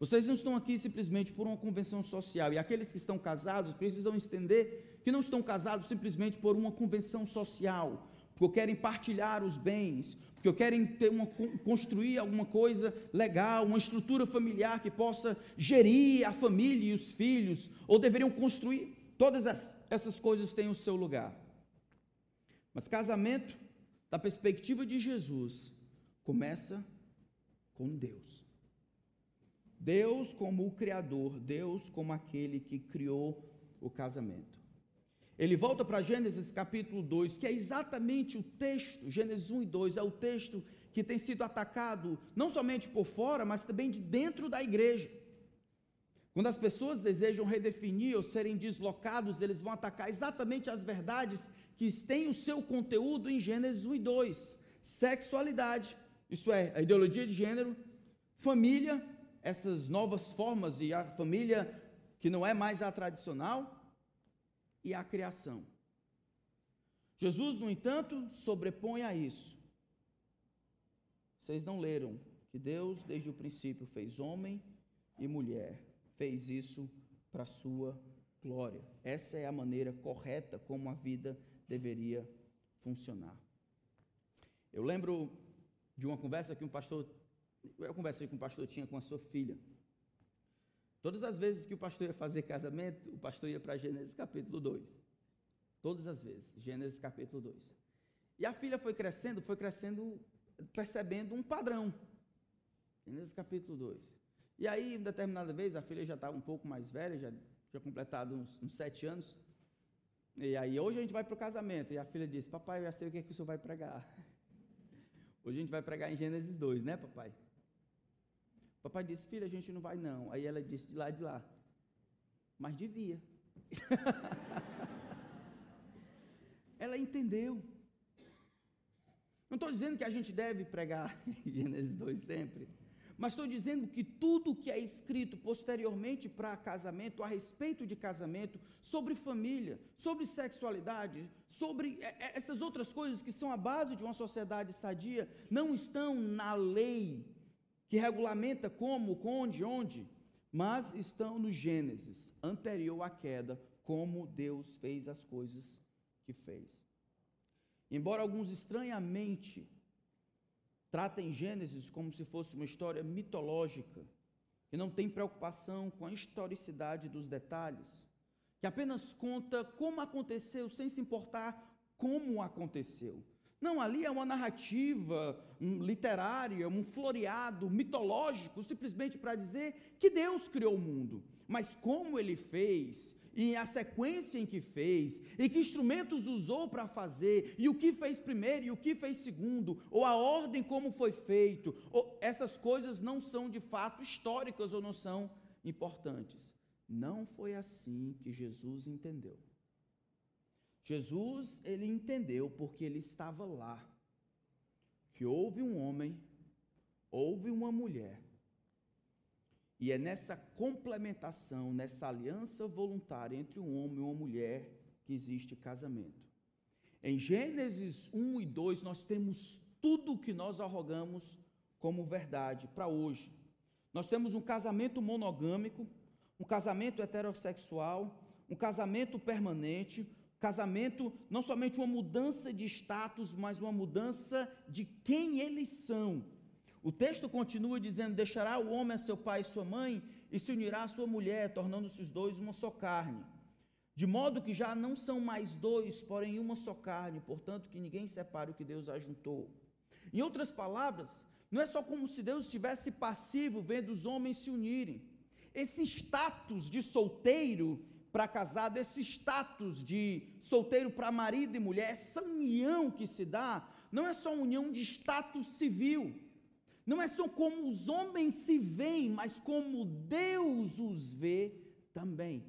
Speaker 1: Vocês não estão aqui simplesmente por uma convenção social. E aqueles que estão casados precisam entender que não estão casados simplesmente por uma convenção social, porque querem partilhar os bens, porque querem ter uma, construir alguma coisa legal, uma estrutura familiar que possa gerir a família e os filhos, ou deveriam construir. Todas essas coisas têm o seu lugar. Mas casamento, da perspectiva de Jesus, começa com Deus. Deus como o Criador, Deus como aquele que criou o casamento. Ele volta para Gênesis capítulo 2, que é exatamente o texto, Gênesis 1 e 2, é o texto que tem sido atacado não somente por fora, mas também de dentro da igreja. Quando as pessoas desejam redefinir ou serem deslocados, eles vão atacar exatamente as verdades que têm o seu conteúdo em Gênesis 1 e 2. Sexualidade, isso é, a ideologia de gênero, família essas novas formas e a família que não é mais a tradicional e a criação. Jesus, no entanto, sobrepõe a isso. Vocês não leram que Deus, desde o princípio, fez homem e mulher, fez isso para a sua glória. Essa é a maneira correta como a vida deveria funcionar. Eu lembro de uma conversa que um pastor eu conversei com o pastor, tinha com a sua filha. Todas as vezes que o pastor ia fazer casamento, o pastor ia para Gênesis capítulo 2. Todas as vezes, Gênesis capítulo 2. E a filha foi crescendo, foi crescendo, percebendo um padrão. Gênesis capítulo 2. E aí, em determinada vez, a filha já estava um pouco mais velha, já tinha completado uns, uns sete anos. E aí, hoje a gente vai para o casamento. E a filha disse: Papai, eu já sei o que, é que o senhor vai pregar. Hoje a gente vai pregar em Gênesis 2, né, papai? Papai disse, filha, a gente não vai não. Aí ela disse, de lá de lá. Mas devia. ela entendeu. Não estou dizendo que a gente deve pregar Gênesis 2 sempre. Mas estou dizendo que tudo que é escrito posteriormente para casamento, a respeito de casamento, sobre família, sobre sexualidade, sobre essas outras coisas que são a base de uma sociedade sadia, não estão na lei que regulamenta como, onde, onde, mas estão no Gênesis, anterior à queda, como Deus fez as coisas que fez. Embora alguns estranhamente tratem Gênesis como se fosse uma história mitológica, que não tem preocupação com a historicidade dos detalhes, que apenas conta como aconteceu sem se importar como aconteceu. Não, ali é uma narrativa literária, um floreado mitológico, simplesmente para dizer que Deus criou o mundo. Mas como ele fez, e a sequência em que fez, e que instrumentos usou para fazer, e o que fez primeiro e o que fez segundo, ou a ordem como foi feito, essas coisas não são de fato históricas ou não são importantes. Não foi assim que Jesus entendeu. Jesus, ele entendeu porque ele estava lá, que houve um homem, houve uma mulher, e é nessa complementação, nessa aliança voluntária entre um homem e uma mulher que existe casamento. Em Gênesis 1 e 2, nós temos tudo o que nós arrogamos como verdade para hoje. Nós temos um casamento monogâmico, um casamento heterossexual, um casamento permanente, Casamento, não somente uma mudança de status, mas uma mudança de quem eles são. O texto continua dizendo: Deixará o homem a seu pai e sua mãe, e se unirá à sua mulher, tornando-se os dois uma só carne. De modo que já não são mais dois, porém uma só carne, portanto que ninguém separe o que Deus ajuntou. Em outras palavras, não é só como se Deus estivesse passivo vendo os homens se unirem. Esse status de solteiro para casado, esse status de solteiro para marido e mulher, essa união que se dá, não é só união de status civil, não é só como os homens se veem, mas como Deus os vê também.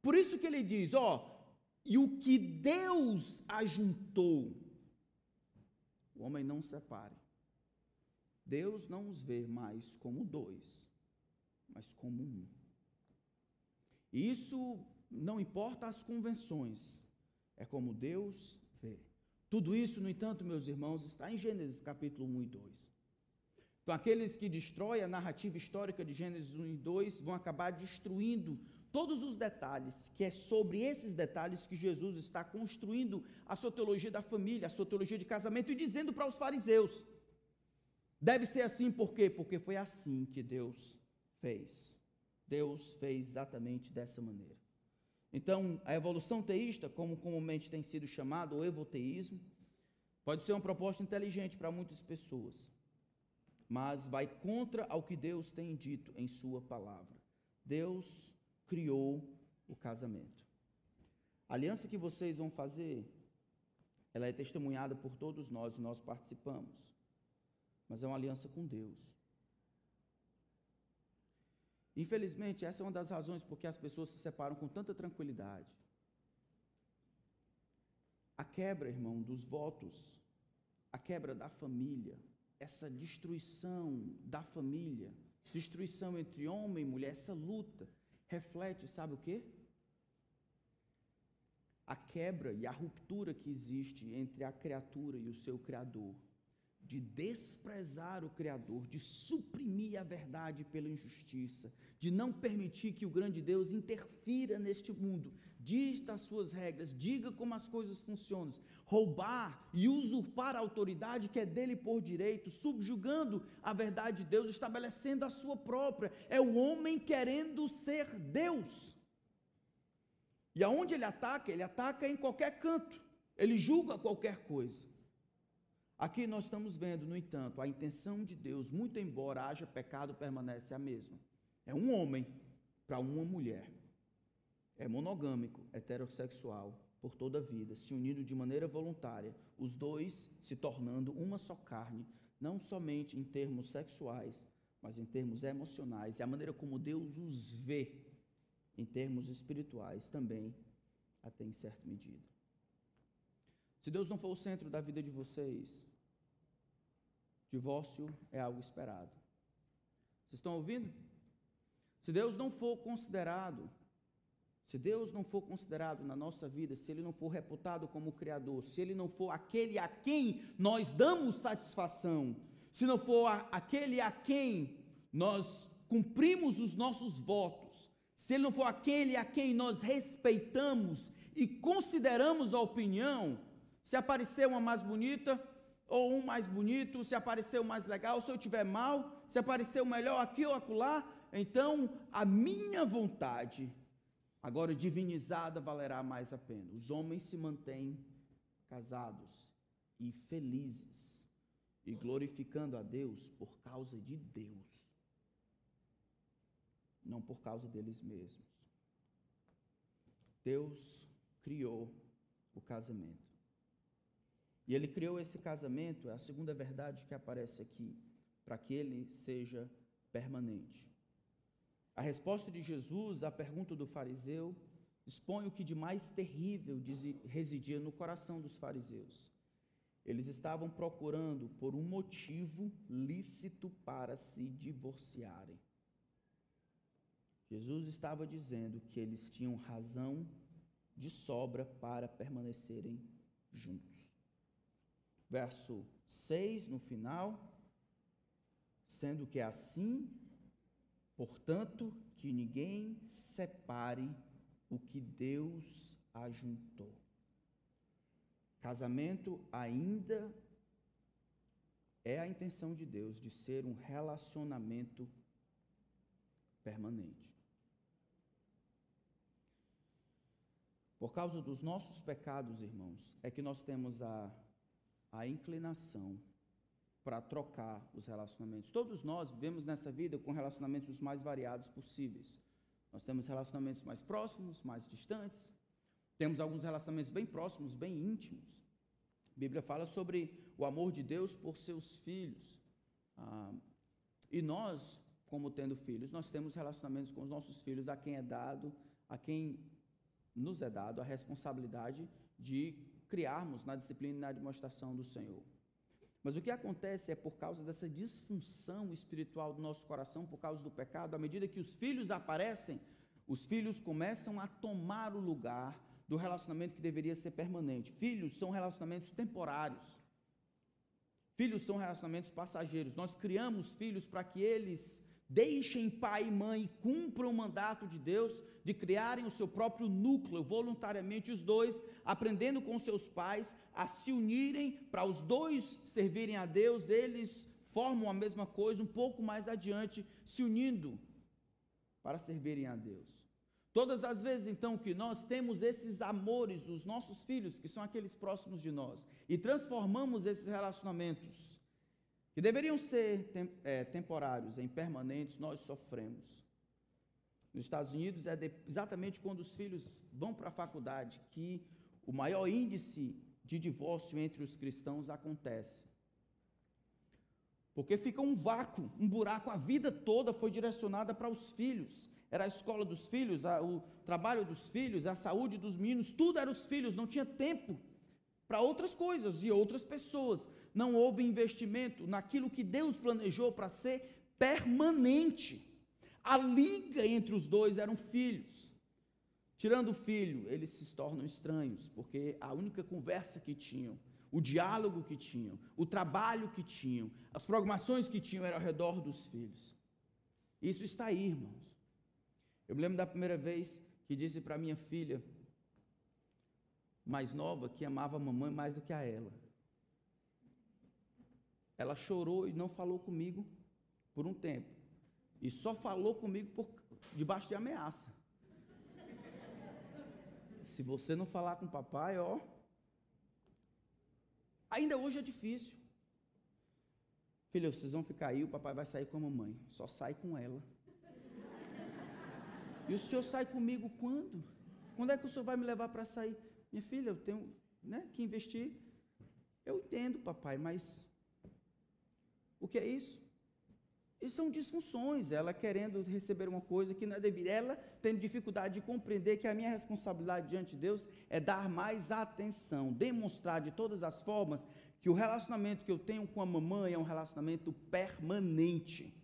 Speaker 1: Por isso que ele diz: ó, e o que Deus ajuntou, o homem não separe. Deus não os vê mais como dois, mas como um. Isso não importa as convenções, é como Deus vê. Tudo isso, no entanto, meus irmãos, está em Gênesis capítulo 1 e 2. Então, aqueles que destroem a narrativa histórica de Gênesis 1 e 2 vão acabar destruindo todos os detalhes, que é sobre esses detalhes que Jesus está construindo a sua teologia da família, a sua teologia de casamento e dizendo para os fariseus: deve ser assim, por quê? Porque foi assim que Deus fez. Deus fez exatamente dessa maneira. Então, a evolução teísta, como comumente tem sido chamado, o evoteísmo, pode ser uma proposta inteligente para muitas pessoas, mas vai contra ao que Deus tem dito em Sua palavra. Deus criou o casamento. A aliança que vocês vão fazer, ela é testemunhada por todos nós e nós participamos, mas é uma aliança com Deus. Infelizmente, essa é uma das razões por que as pessoas se separam com tanta tranquilidade. A quebra, irmão, dos votos, a quebra da família, essa destruição da família, destruição entre homem e mulher, essa luta, reflete, sabe o quê? A quebra e a ruptura que existe entre a criatura e o seu Criador de desprezar o Criador, de suprimir a verdade pela injustiça, de não permitir que o grande Deus interfira neste mundo, dista as suas regras, diga como as coisas funcionam, roubar e usurpar a autoridade que é dele por direito, subjugando a verdade de Deus, estabelecendo a sua própria. É o homem querendo ser Deus. E aonde ele ataca? Ele ataca em qualquer canto, ele julga qualquer coisa. Aqui nós estamos vendo, no entanto, a intenção de Deus, muito embora haja pecado, permanece a mesma. É um homem para uma mulher. É monogâmico, heterossexual, por toda a vida, se unindo de maneira voluntária, os dois se tornando uma só carne, não somente em termos sexuais, mas em termos emocionais, e a maneira como Deus os vê em termos espirituais também, até em certa medida. Se Deus não for o centro da vida de vocês, divórcio é algo esperado. Vocês estão ouvindo? Se Deus não for considerado, se Deus não for considerado na nossa vida, se Ele não for reputado como Criador, se Ele não for aquele a quem nós damos satisfação, se não for a, aquele a quem nós cumprimos os nossos votos, se Ele não for aquele a quem nós respeitamos e consideramos a opinião, se aparecer uma mais bonita ou um mais bonito, se aparecer o mais legal, se eu tiver mal, se aparecer o melhor aqui ou acolá, então a minha vontade, agora divinizada, valerá mais a pena. Os homens se mantêm casados e felizes e glorificando a Deus por causa de Deus, não por causa deles mesmos. Deus criou o casamento. E ele criou esse casamento, é a segunda verdade que aparece aqui, para que ele seja permanente. A resposta de Jesus à pergunta do fariseu expõe o que de mais terrível residia no coração dos fariseus. Eles estavam procurando por um motivo lícito para se divorciarem. Jesus estava dizendo que eles tinham razão de sobra para permanecerem juntos verso 6 no final, sendo que assim, portanto, que ninguém separe o que Deus ajuntou. Casamento ainda é a intenção de Deus de ser um relacionamento permanente. Por causa dos nossos pecados, irmãos, é que nós temos a a inclinação para trocar os relacionamentos. Todos nós vivemos nessa vida com relacionamentos os mais variados possíveis. Nós temos relacionamentos mais próximos, mais distantes. Temos alguns relacionamentos bem próximos, bem íntimos. A Bíblia fala sobre o amor de Deus por seus filhos. Ah, e nós, como tendo filhos, nós temos relacionamentos com os nossos filhos, a quem é dado, a quem nos é dado a responsabilidade de criarmos na disciplina e na demonstração do Senhor. Mas o que acontece é por causa dessa disfunção espiritual do nosso coração, por causa do pecado, à medida que os filhos aparecem, os filhos começam a tomar o lugar do relacionamento que deveria ser permanente. Filhos são relacionamentos temporários. Filhos são relacionamentos passageiros. Nós criamos filhos para que eles deixem pai e mãe e cumpram o mandato de Deus de criarem o seu próprio núcleo, voluntariamente os dois, aprendendo com seus pais a se unirem para os dois servirem a Deus, eles formam a mesma coisa um pouco mais adiante, se unindo para servirem a Deus. Todas as vezes, então, que nós temos esses amores dos nossos filhos, que são aqueles próximos de nós, e transformamos esses relacionamentos, que deveriam ser tem, é, temporários, em permanentes, nós sofremos. Nos Estados Unidos, é de, exatamente quando os filhos vão para a faculdade que o maior índice de divórcio entre os cristãos acontece. Porque fica um vácuo, um buraco, a vida toda foi direcionada para os filhos era a escola dos filhos, a, o trabalho dos filhos, a saúde dos meninos, tudo era os filhos, não tinha tempo para outras coisas e outras pessoas. Não houve investimento naquilo que Deus planejou para ser permanente. A liga entre os dois eram filhos. Tirando o filho, eles se tornam estranhos, porque a única conversa que tinham, o diálogo que tinham, o trabalho que tinham, as programações que tinham era ao redor dos filhos. Isso está aí, irmãos. Eu me lembro da primeira vez que disse para minha filha mais nova que amava a mamãe mais do que a ela. Ela chorou e não falou comigo por um tempo. E só falou comigo por, debaixo de ameaça. Se você não falar com o papai, ó. Ainda hoje é difícil. Filha, vocês vão ficar aí, o papai vai sair com a mamãe. Só sai com ela. E o senhor sai comigo quando? Quando é que o senhor vai me levar para sair? Minha filha, eu tenho né, que investir. Eu entendo, papai, mas o que é isso? Isso são disfunções, ela querendo receber uma coisa que não é devida, ela tendo dificuldade de compreender que a minha responsabilidade diante de Deus é dar mais atenção, demonstrar de todas as formas que o relacionamento que eu tenho com a mamãe é um relacionamento permanente.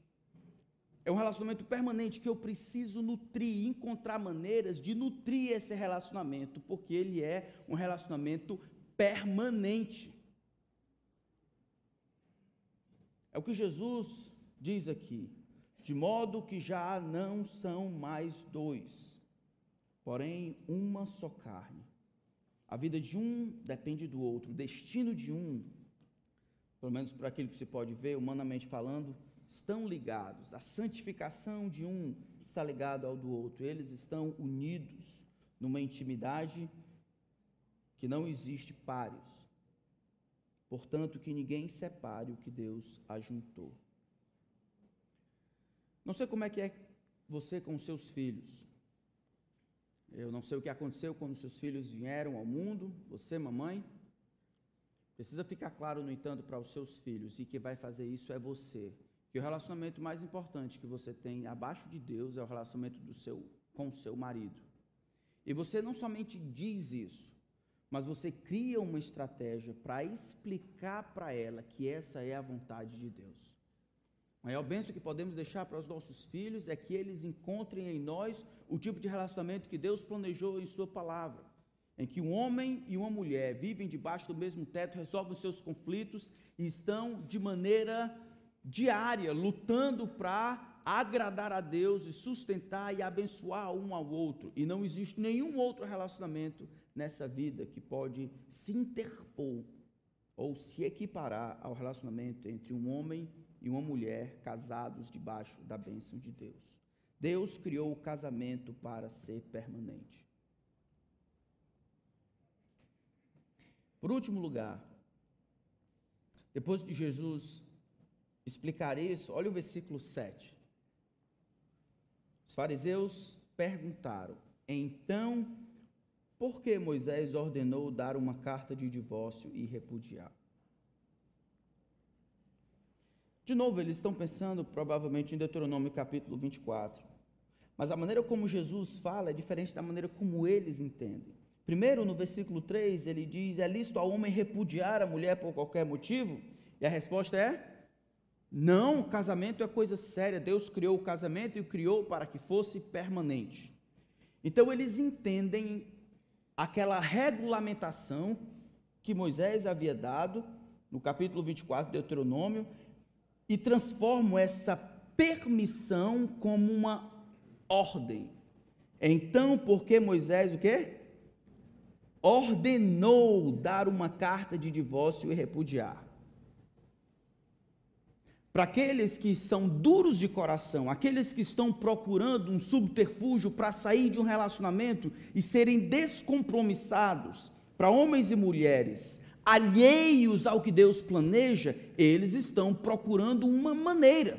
Speaker 1: É um relacionamento permanente que eu preciso nutrir, encontrar maneiras de nutrir esse relacionamento, porque ele é um relacionamento permanente. É o que Jesus diz aqui, de modo que já não são mais dois, porém uma só carne. A vida de um depende do outro, o destino de um, pelo menos por aquilo que se pode ver, humanamente falando, estão ligados. A santificação de um está ligado ao do outro. Eles estão unidos numa intimidade que não existe pares. Portanto, que ninguém separe o que Deus ajuntou. Não sei como é que é você com os seus filhos. Eu não sei o que aconteceu quando seus filhos vieram ao mundo, você, mamãe. Precisa ficar claro, no entanto, para os seus filhos, e que vai fazer isso é você que o relacionamento mais importante que você tem abaixo de Deus é o relacionamento do seu com o seu marido. E você não somente diz isso, mas você cria uma estratégia para explicar para ela que essa é a vontade de Deus. A maior bênção que podemos deixar para os nossos filhos é que eles encontrem em nós o tipo de relacionamento que Deus planejou em Sua palavra, em que um homem e uma mulher vivem debaixo do mesmo teto, resolvem seus conflitos e estão de maneira diária, lutando para agradar a Deus e sustentar e abençoar um ao outro. E não existe nenhum outro relacionamento nessa vida que pode se interpor ou se equiparar ao relacionamento entre um homem e uma mulher casados debaixo da bênção de Deus. Deus criou o casamento para ser permanente. Por último lugar, depois de Jesus explicar isso, olha o versículo 7. Os fariseus perguntaram: então, por que Moisés ordenou dar uma carta de divórcio e repudiar? De novo, eles estão pensando provavelmente em Deuteronômio capítulo 24. Mas a maneira como Jesus fala é diferente da maneira como eles entendem. Primeiro, no versículo 3, ele diz: É lícito ao homem repudiar a mulher por qualquer motivo? E a resposta é: não, casamento é coisa séria. Deus criou o casamento e o criou para que fosse permanente. Então eles entendem aquela regulamentação que Moisés havia dado no capítulo 24 de Deuteronômio e transformam essa permissão como uma ordem. Então, porque Moisés o quê? Ordenou dar uma carta de divórcio e repudiar. Para aqueles que são duros de coração, aqueles que estão procurando um subterfúgio para sair de um relacionamento e serem descompromissados, para homens e mulheres alheios ao que Deus planeja, eles estão procurando uma maneira.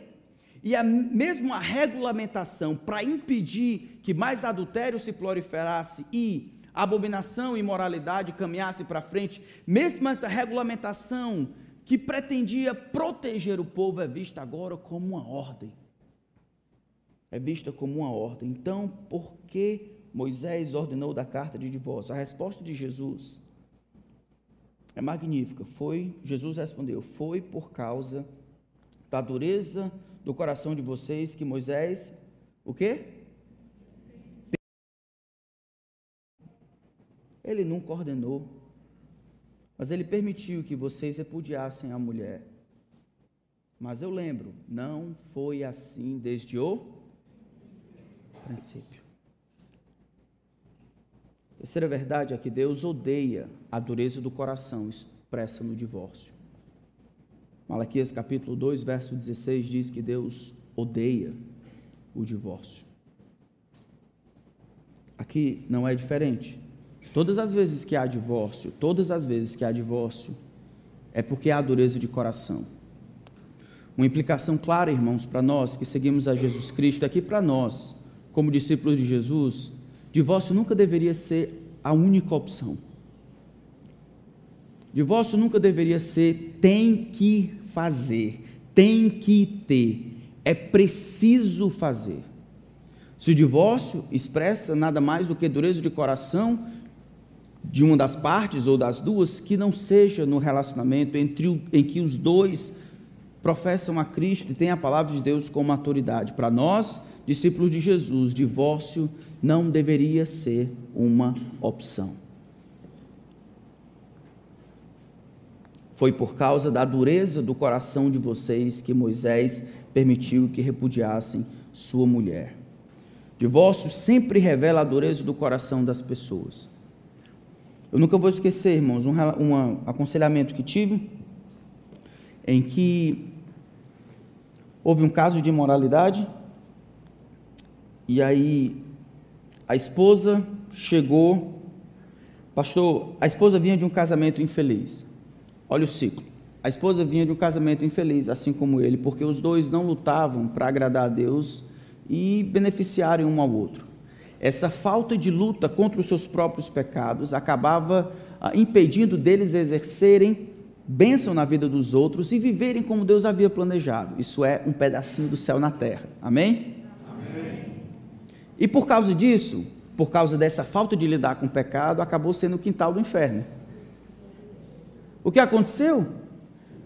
Speaker 1: E a, mesmo a regulamentação para impedir que mais adultério se proliferasse e abominação e imoralidade caminhasse para frente, mesmo essa regulamentação que pretendia proteger o povo é vista agora como uma ordem. É vista como uma ordem. Então, por que Moisés ordenou da carta de divórcio? A resposta de Jesus é magnífica. Foi, Jesus respondeu, foi por causa da dureza do coração de vocês que Moisés, o quê? Ele nunca ordenou, mas ele permitiu que vocês repudiassem a mulher. Mas eu lembro, não foi assim desde o princípio. Terceira verdade é que Deus odeia a dureza do coração expressa no divórcio. Malaquias capítulo 2, verso 16 diz que Deus odeia o divórcio. Aqui não é diferente. Todas as vezes que há divórcio, todas as vezes que há divórcio, é porque há dureza de coração. Uma implicação clara, irmãos, para nós que seguimos a Jesus Cristo, aqui para nós, como discípulos de Jesus, divórcio nunca deveria ser a única opção. Divórcio nunca deveria ser tem que fazer, tem que ter, é preciso fazer. Se o divórcio expressa nada mais do que dureza de coração de uma das partes ou das duas, que não seja no relacionamento entre o, em que os dois professam a Cristo e têm a palavra de Deus como autoridade. Para nós, discípulos de Jesus, divórcio não deveria ser uma opção. Foi por causa da dureza do coração de vocês que Moisés permitiu que repudiassem sua mulher. Divórcio sempre revela a dureza do coração das pessoas. Eu nunca vou esquecer, irmãos, um, um aconselhamento que tive, em que houve um caso de imoralidade, e aí a esposa chegou, pastor, a esposa vinha de um casamento infeliz. Olha o ciclo. A esposa vinha de um casamento infeliz, assim como ele, porque os dois não lutavam para agradar a Deus e beneficiarem um ao outro. Essa falta de luta contra os seus próprios pecados acabava ah, impedindo deles exercerem bênção na vida dos outros e viverem como Deus havia planejado. Isso é um pedacinho do céu na terra. Amém? Amém. E por causa disso, por causa dessa falta de lidar com o pecado, acabou sendo o quintal do inferno. O que aconteceu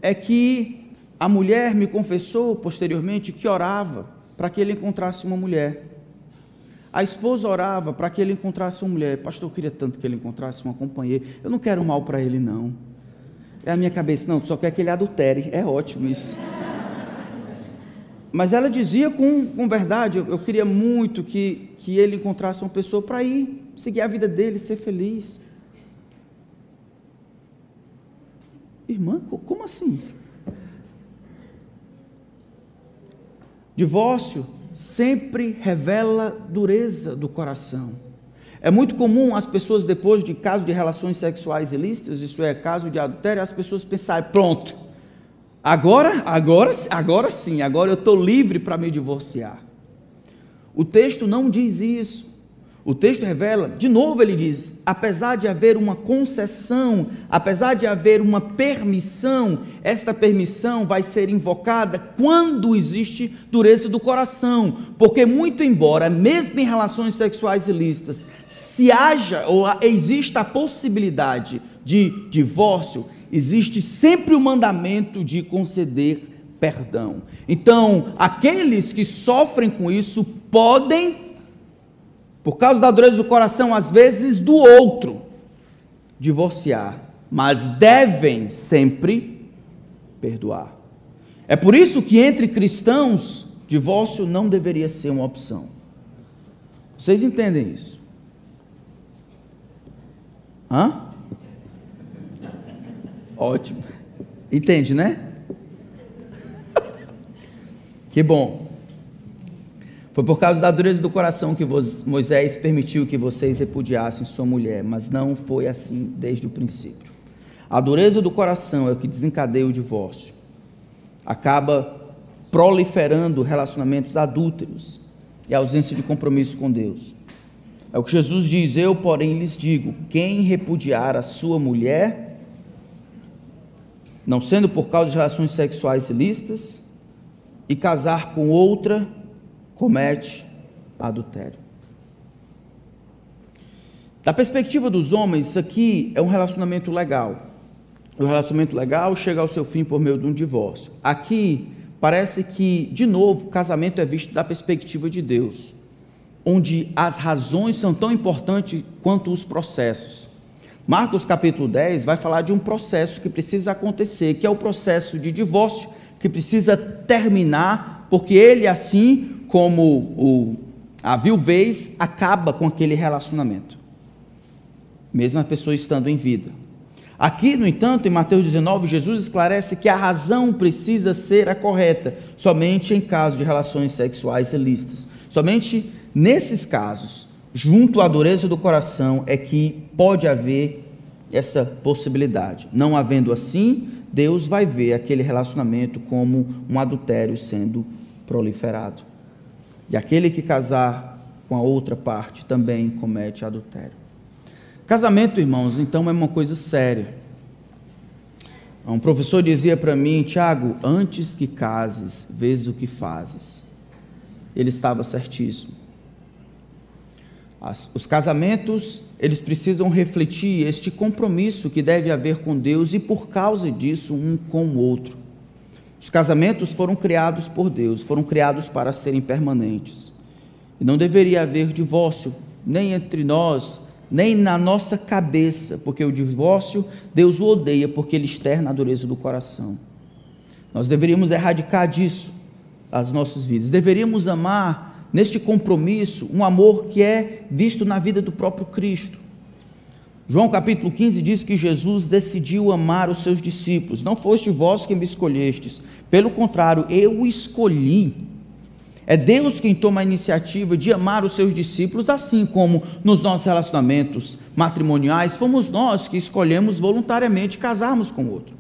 Speaker 1: é que a mulher me confessou posteriormente que orava para que ele encontrasse uma mulher. A esposa orava para que ele encontrasse uma mulher. Pastor, eu queria tanto que ele encontrasse uma companheira. Eu não quero mal para ele, não. É a minha cabeça, não, só quer que ele adultere. É ótimo isso. Mas ela dizia com, com verdade: eu, eu queria muito que, que ele encontrasse uma pessoa para ir, seguir a vida dele, ser feliz. Irmã, como assim? Divórcio sempre revela dureza do coração. É muito comum as pessoas, depois de caso de relações sexuais ilícitas, isso é, caso de adultério, as pessoas pensarem: pronto, agora, agora, agora sim, agora eu estou livre para me divorciar. O texto não diz isso. O texto revela, de novo ele diz: apesar de haver uma concessão, apesar de haver uma permissão, esta permissão vai ser invocada quando existe dureza do coração, porque, muito embora, mesmo em relações sexuais ilícitas, se haja ou exista a possibilidade de divórcio, existe sempre o mandamento de conceder perdão. Então, aqueles que sofrem com isso podem por causa da dureza do coração, às vezes do outro, divorciar, mas devem sempre perdoar. É por isso que entre cristãos, divórcio não deveria ser uma opção. Vocês entendem isso? Hã? Ótimo. Entende, né? Que bom. Foi por causa da dureza do coração que Moisés permitiu que vocês repudiassem sua mulher, mas não foi assim desde o princípio. A dureza do coração é o que desencadeia o divórcio. Acaba proliferando relacionamentos adúlteros e ausência de compromisso com Deus. É o que Jesus diz: Eu, porém, lhes digo: quem repudiar a sua mulher, não sendo por causa de relações sexuais ilícitas, e casar com outra, comete adultério. Da perspectiva dos homens, isso aqui é um relacionamento legal. O relacionamento legal chega ao seu fim por meio de um divórcio. Aqui parece que, de novo, o casamento é visto da perspectiva de Deus, onde as razões são tão importantes quanto os processos. Marcos capítulo 10 vai falar de um processo que precisa acontecer, que é o processo de divórcio, que precisa terminar, porque ele, assim como o, a viuvez, acaba com aquele relacionamento, mesmo a pessoa estando em vida. Aqui, no entanto, em Mateus 19, Jesus esclarece que a razão precisa ser a correta, somente em caso de relações sexuais ilícitas. Somente nesses casos, junto à dureza do coração, é que pode haver essa possibilidade. Não havendo assim, Deus vai ver aquele relacionamento como um adultério sendo proliferado. E aquele que casar com a outra parte também comete adultério. Casamento, irmãos, então é uma coisa séria. Um professor dizia para mim, Tiago, antes que cases, vês o que fazes. Ele estava certíssimo. As, os casamentos, eles precisam refletir este compromisso que deve haver com Deus e por causa disso um com o outro. Os casamentos foram criados por Deus, foram criados para serem permanentes. E não deveria haver divórcio, nem entre nós, nem na nossa cabeça, porque o divórcio Deus o odeia porque ele externa a dureza do coração. Nós deveríamos erradicar disso as nossas vidas. Deveríamos amar neste compromisso um amor que é visto na vida do próprio Cristo. João capítulo 15 diz que Jesus decidiu amar os seus discípulos. Não foste vós quem me escolhestes, pelo contrário, eu o escolhi é Deus quem toma a iniciativa de amar os seus discípulos, assim como nos nossos relacionamentos matrimoniais, fomos nós que escolhemos voluntariamente casarmos com outro.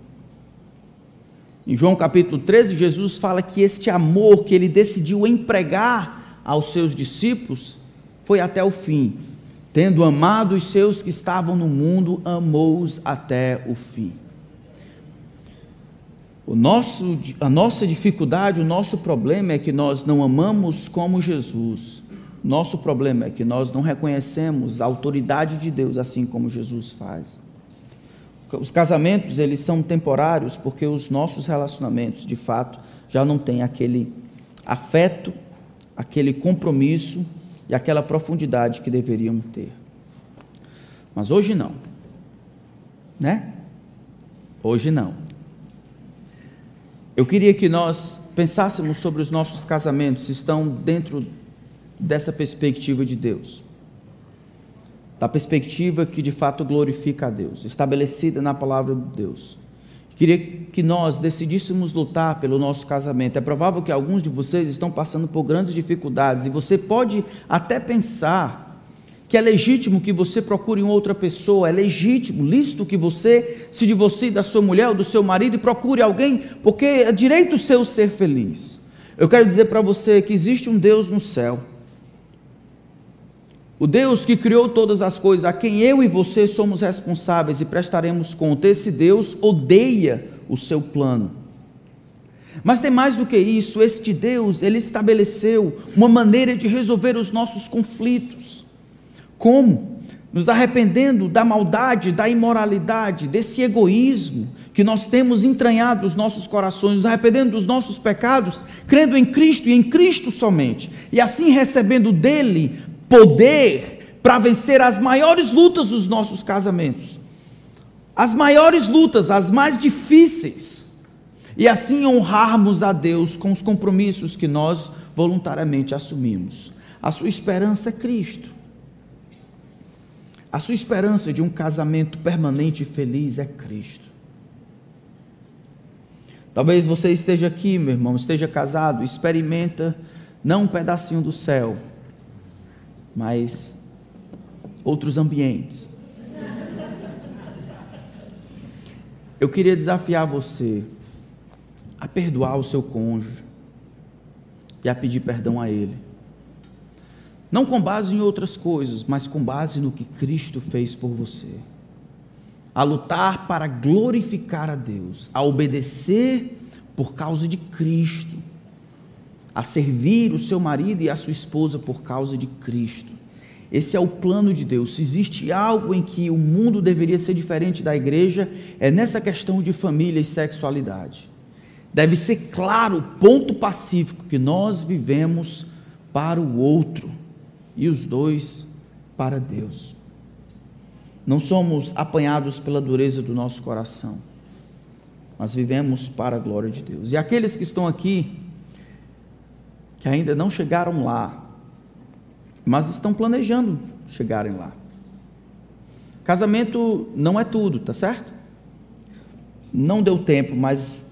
Speaker 1: Em João capítulo 13, Jesus fala que este amor que ele decidiu empregar aos seus discípulos foi até o fim. Tendo amado os seus que estavam no mundo, amou-os até o fim. O nosso, a nossa dificuldade, o nosso problema é que nós não amamos como Jesus. Nosso problema é que nós não reconhecemos a autoridade de Deus assim como Jesus faz. Os casamentos, eles são temporários porque os nossos relacionamentos, de fato, já não têm aquele afeto, aquele compromisso e aquela profundidade que deveriam ter. Mas hoje não. Né? Hoje não. Eu queria que nós pensássemos sobre os nossos casamentos, se estão dentro dessa perspectiva de Deus. Da perspectiva que de fato glorifica a Deus, estabelecida na palavra de Deus. Queria que nós decidíssemos lutar pelo nosso casamento. É provável que alguns de vocês estão passando por grandes dificuldades e você pode até pensar que é legítimo que você procure outra pessoa, é legítimo, lícito que você se divorcie da sua mulher ou do seu marido e procure alguém, porque é direito seu ser feliz. Eu quero dizer para você que existe um Deus no céu. O Deus que criou todas as coisas, a quem eu e você somos responsáveis e prestaremos conta, esse Deus odeia o seu plano. Mas tem mais do que isso, este Deus, ele estabeleceu uma maneira de resolver os nossos conflitos. Como? Nos arrependendo da maldade, da imoralidade, desse egoísmo que nós temos entranhado nos nossos corações, nos arrependendo dos nossos pecados, crendo em Cristo e em Cristo somente, e assim recebendo dele poder para vencer as maiores lutas dos nossos casamentos. As maiores lutas, as mais difíceis. E assim honrarmos a Deus com os compromissos que nós voluntariamente assumimos. A sua esperança é Cristo. A sua esperança de um casamento permanente e feliz é Cristo. Talvez você esteja aqui, meu irmão, esteja casado, experimenta não um pedacinho do céu, mas outros ambientes. Eu queria desafiar você a perdoar o seu cônjuge e a pedir perdão a ele. Não com base em outras coisas, mas com base no que Cristo fez por você. A lutar para glorificar a Deus, a obedecer por causa de Cristo, a servir o seu marido e a sua esposa por causa de Cristo. Esse é o plano de Deus. Se existe algo em que o mundo deveria ser diferente da igreja, é nessa questão de família e sexualidade. Deve ser claro, ponto pacífico, que nós vivemos para o outro e os dois para Deus. Não somos apanhados pela dureza do nosso coração, mas vivemos para a glória de Deus. E aqueles que estão aqui, que ainda não chegaram lá, mas estão planejando chegarem lá. Casamento não é tudo, tá certo? Não deu tempo, mas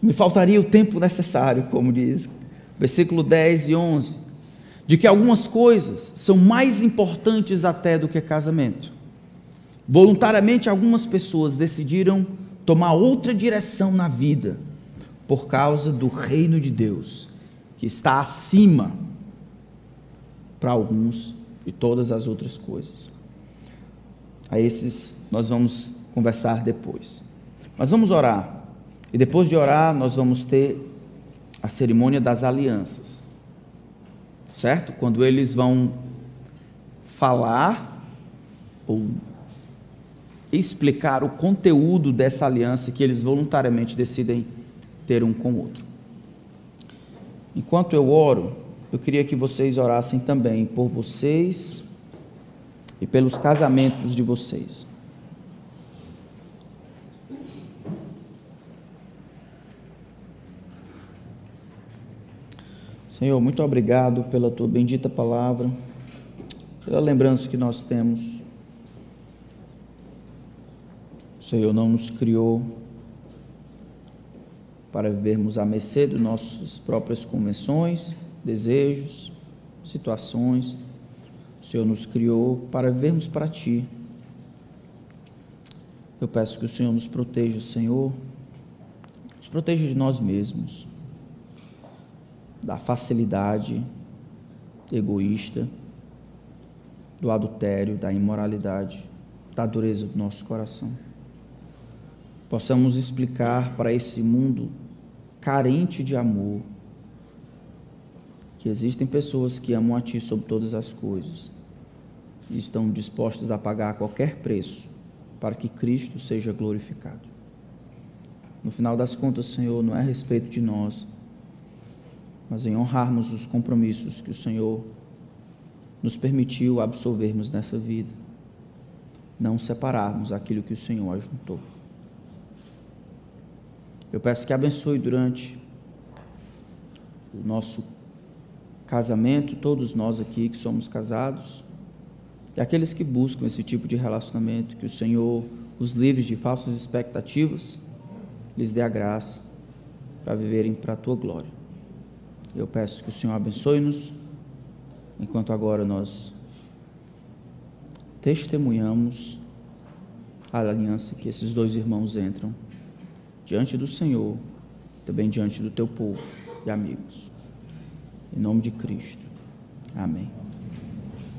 Speaker 1: me faltaria o tempo necessário, como diz versículo 10 e 11 de que algumas coisas são mais importantes até do que casamento. Voluntariamente, algumas pessoas decidiram tomar outra direção na vida por causa do reino de Deus, que está acima para alguns de todas as outras coisas. A esses nós vamos conversar depois. Mas vamos orar. E depois de orar, nós vamos ter a cerimônia das alianças certo? Quando eles vão falar ou explicar o conteúdo dessa aliança que eles voluntariamente decidem ter um com o outro. Enquanto eu oro, eu queria que vocês orassem também por vocês e pelos casamentos de vocês. Senhor, muito obrigado pela tua bendita palavra, pela lembrança que nós temos. O Senhor não nos criou para vivermos à mercê de nossas próprias convenções, desejos, situações. O Senhor nos criou para vivermos para Ti. Eu peço que o Senhor nos proteja, Senhor, nos proteja de nós mesmos da facilidade egoísta, do adultério, da imoralidade, da dureza do nosso coração. Possamos explicar para esse mundo carente de amor que existem pessoas que amam a Ti sobre todas as coisas e estão dispostas a pagar qualquer preço para que Cristo seja glorificado. No final das contas, Senhor, não é a respeito de nós, mas em honrarmos os compromissos que o Senhor nos permitiu absolvermos nessa vida, não separarmos aquilo que o Senhor ajuntou. Eu peço que abençoe durante o nosso casamento, todos nós aqui que somos casados, e aqueles que buscam esse tipo de relacionamento, que o Senhor os livre de falsas expectativas, lhes dê a graça para viverem para a tua glória. Eu peço que o Senhor abençoe-nos, enquanto agora nós testemunhamos a aliança que esses dois irmãos entram diante do Senhor, também diante do teu povo e amigos. Em nome de Cristo. Amém.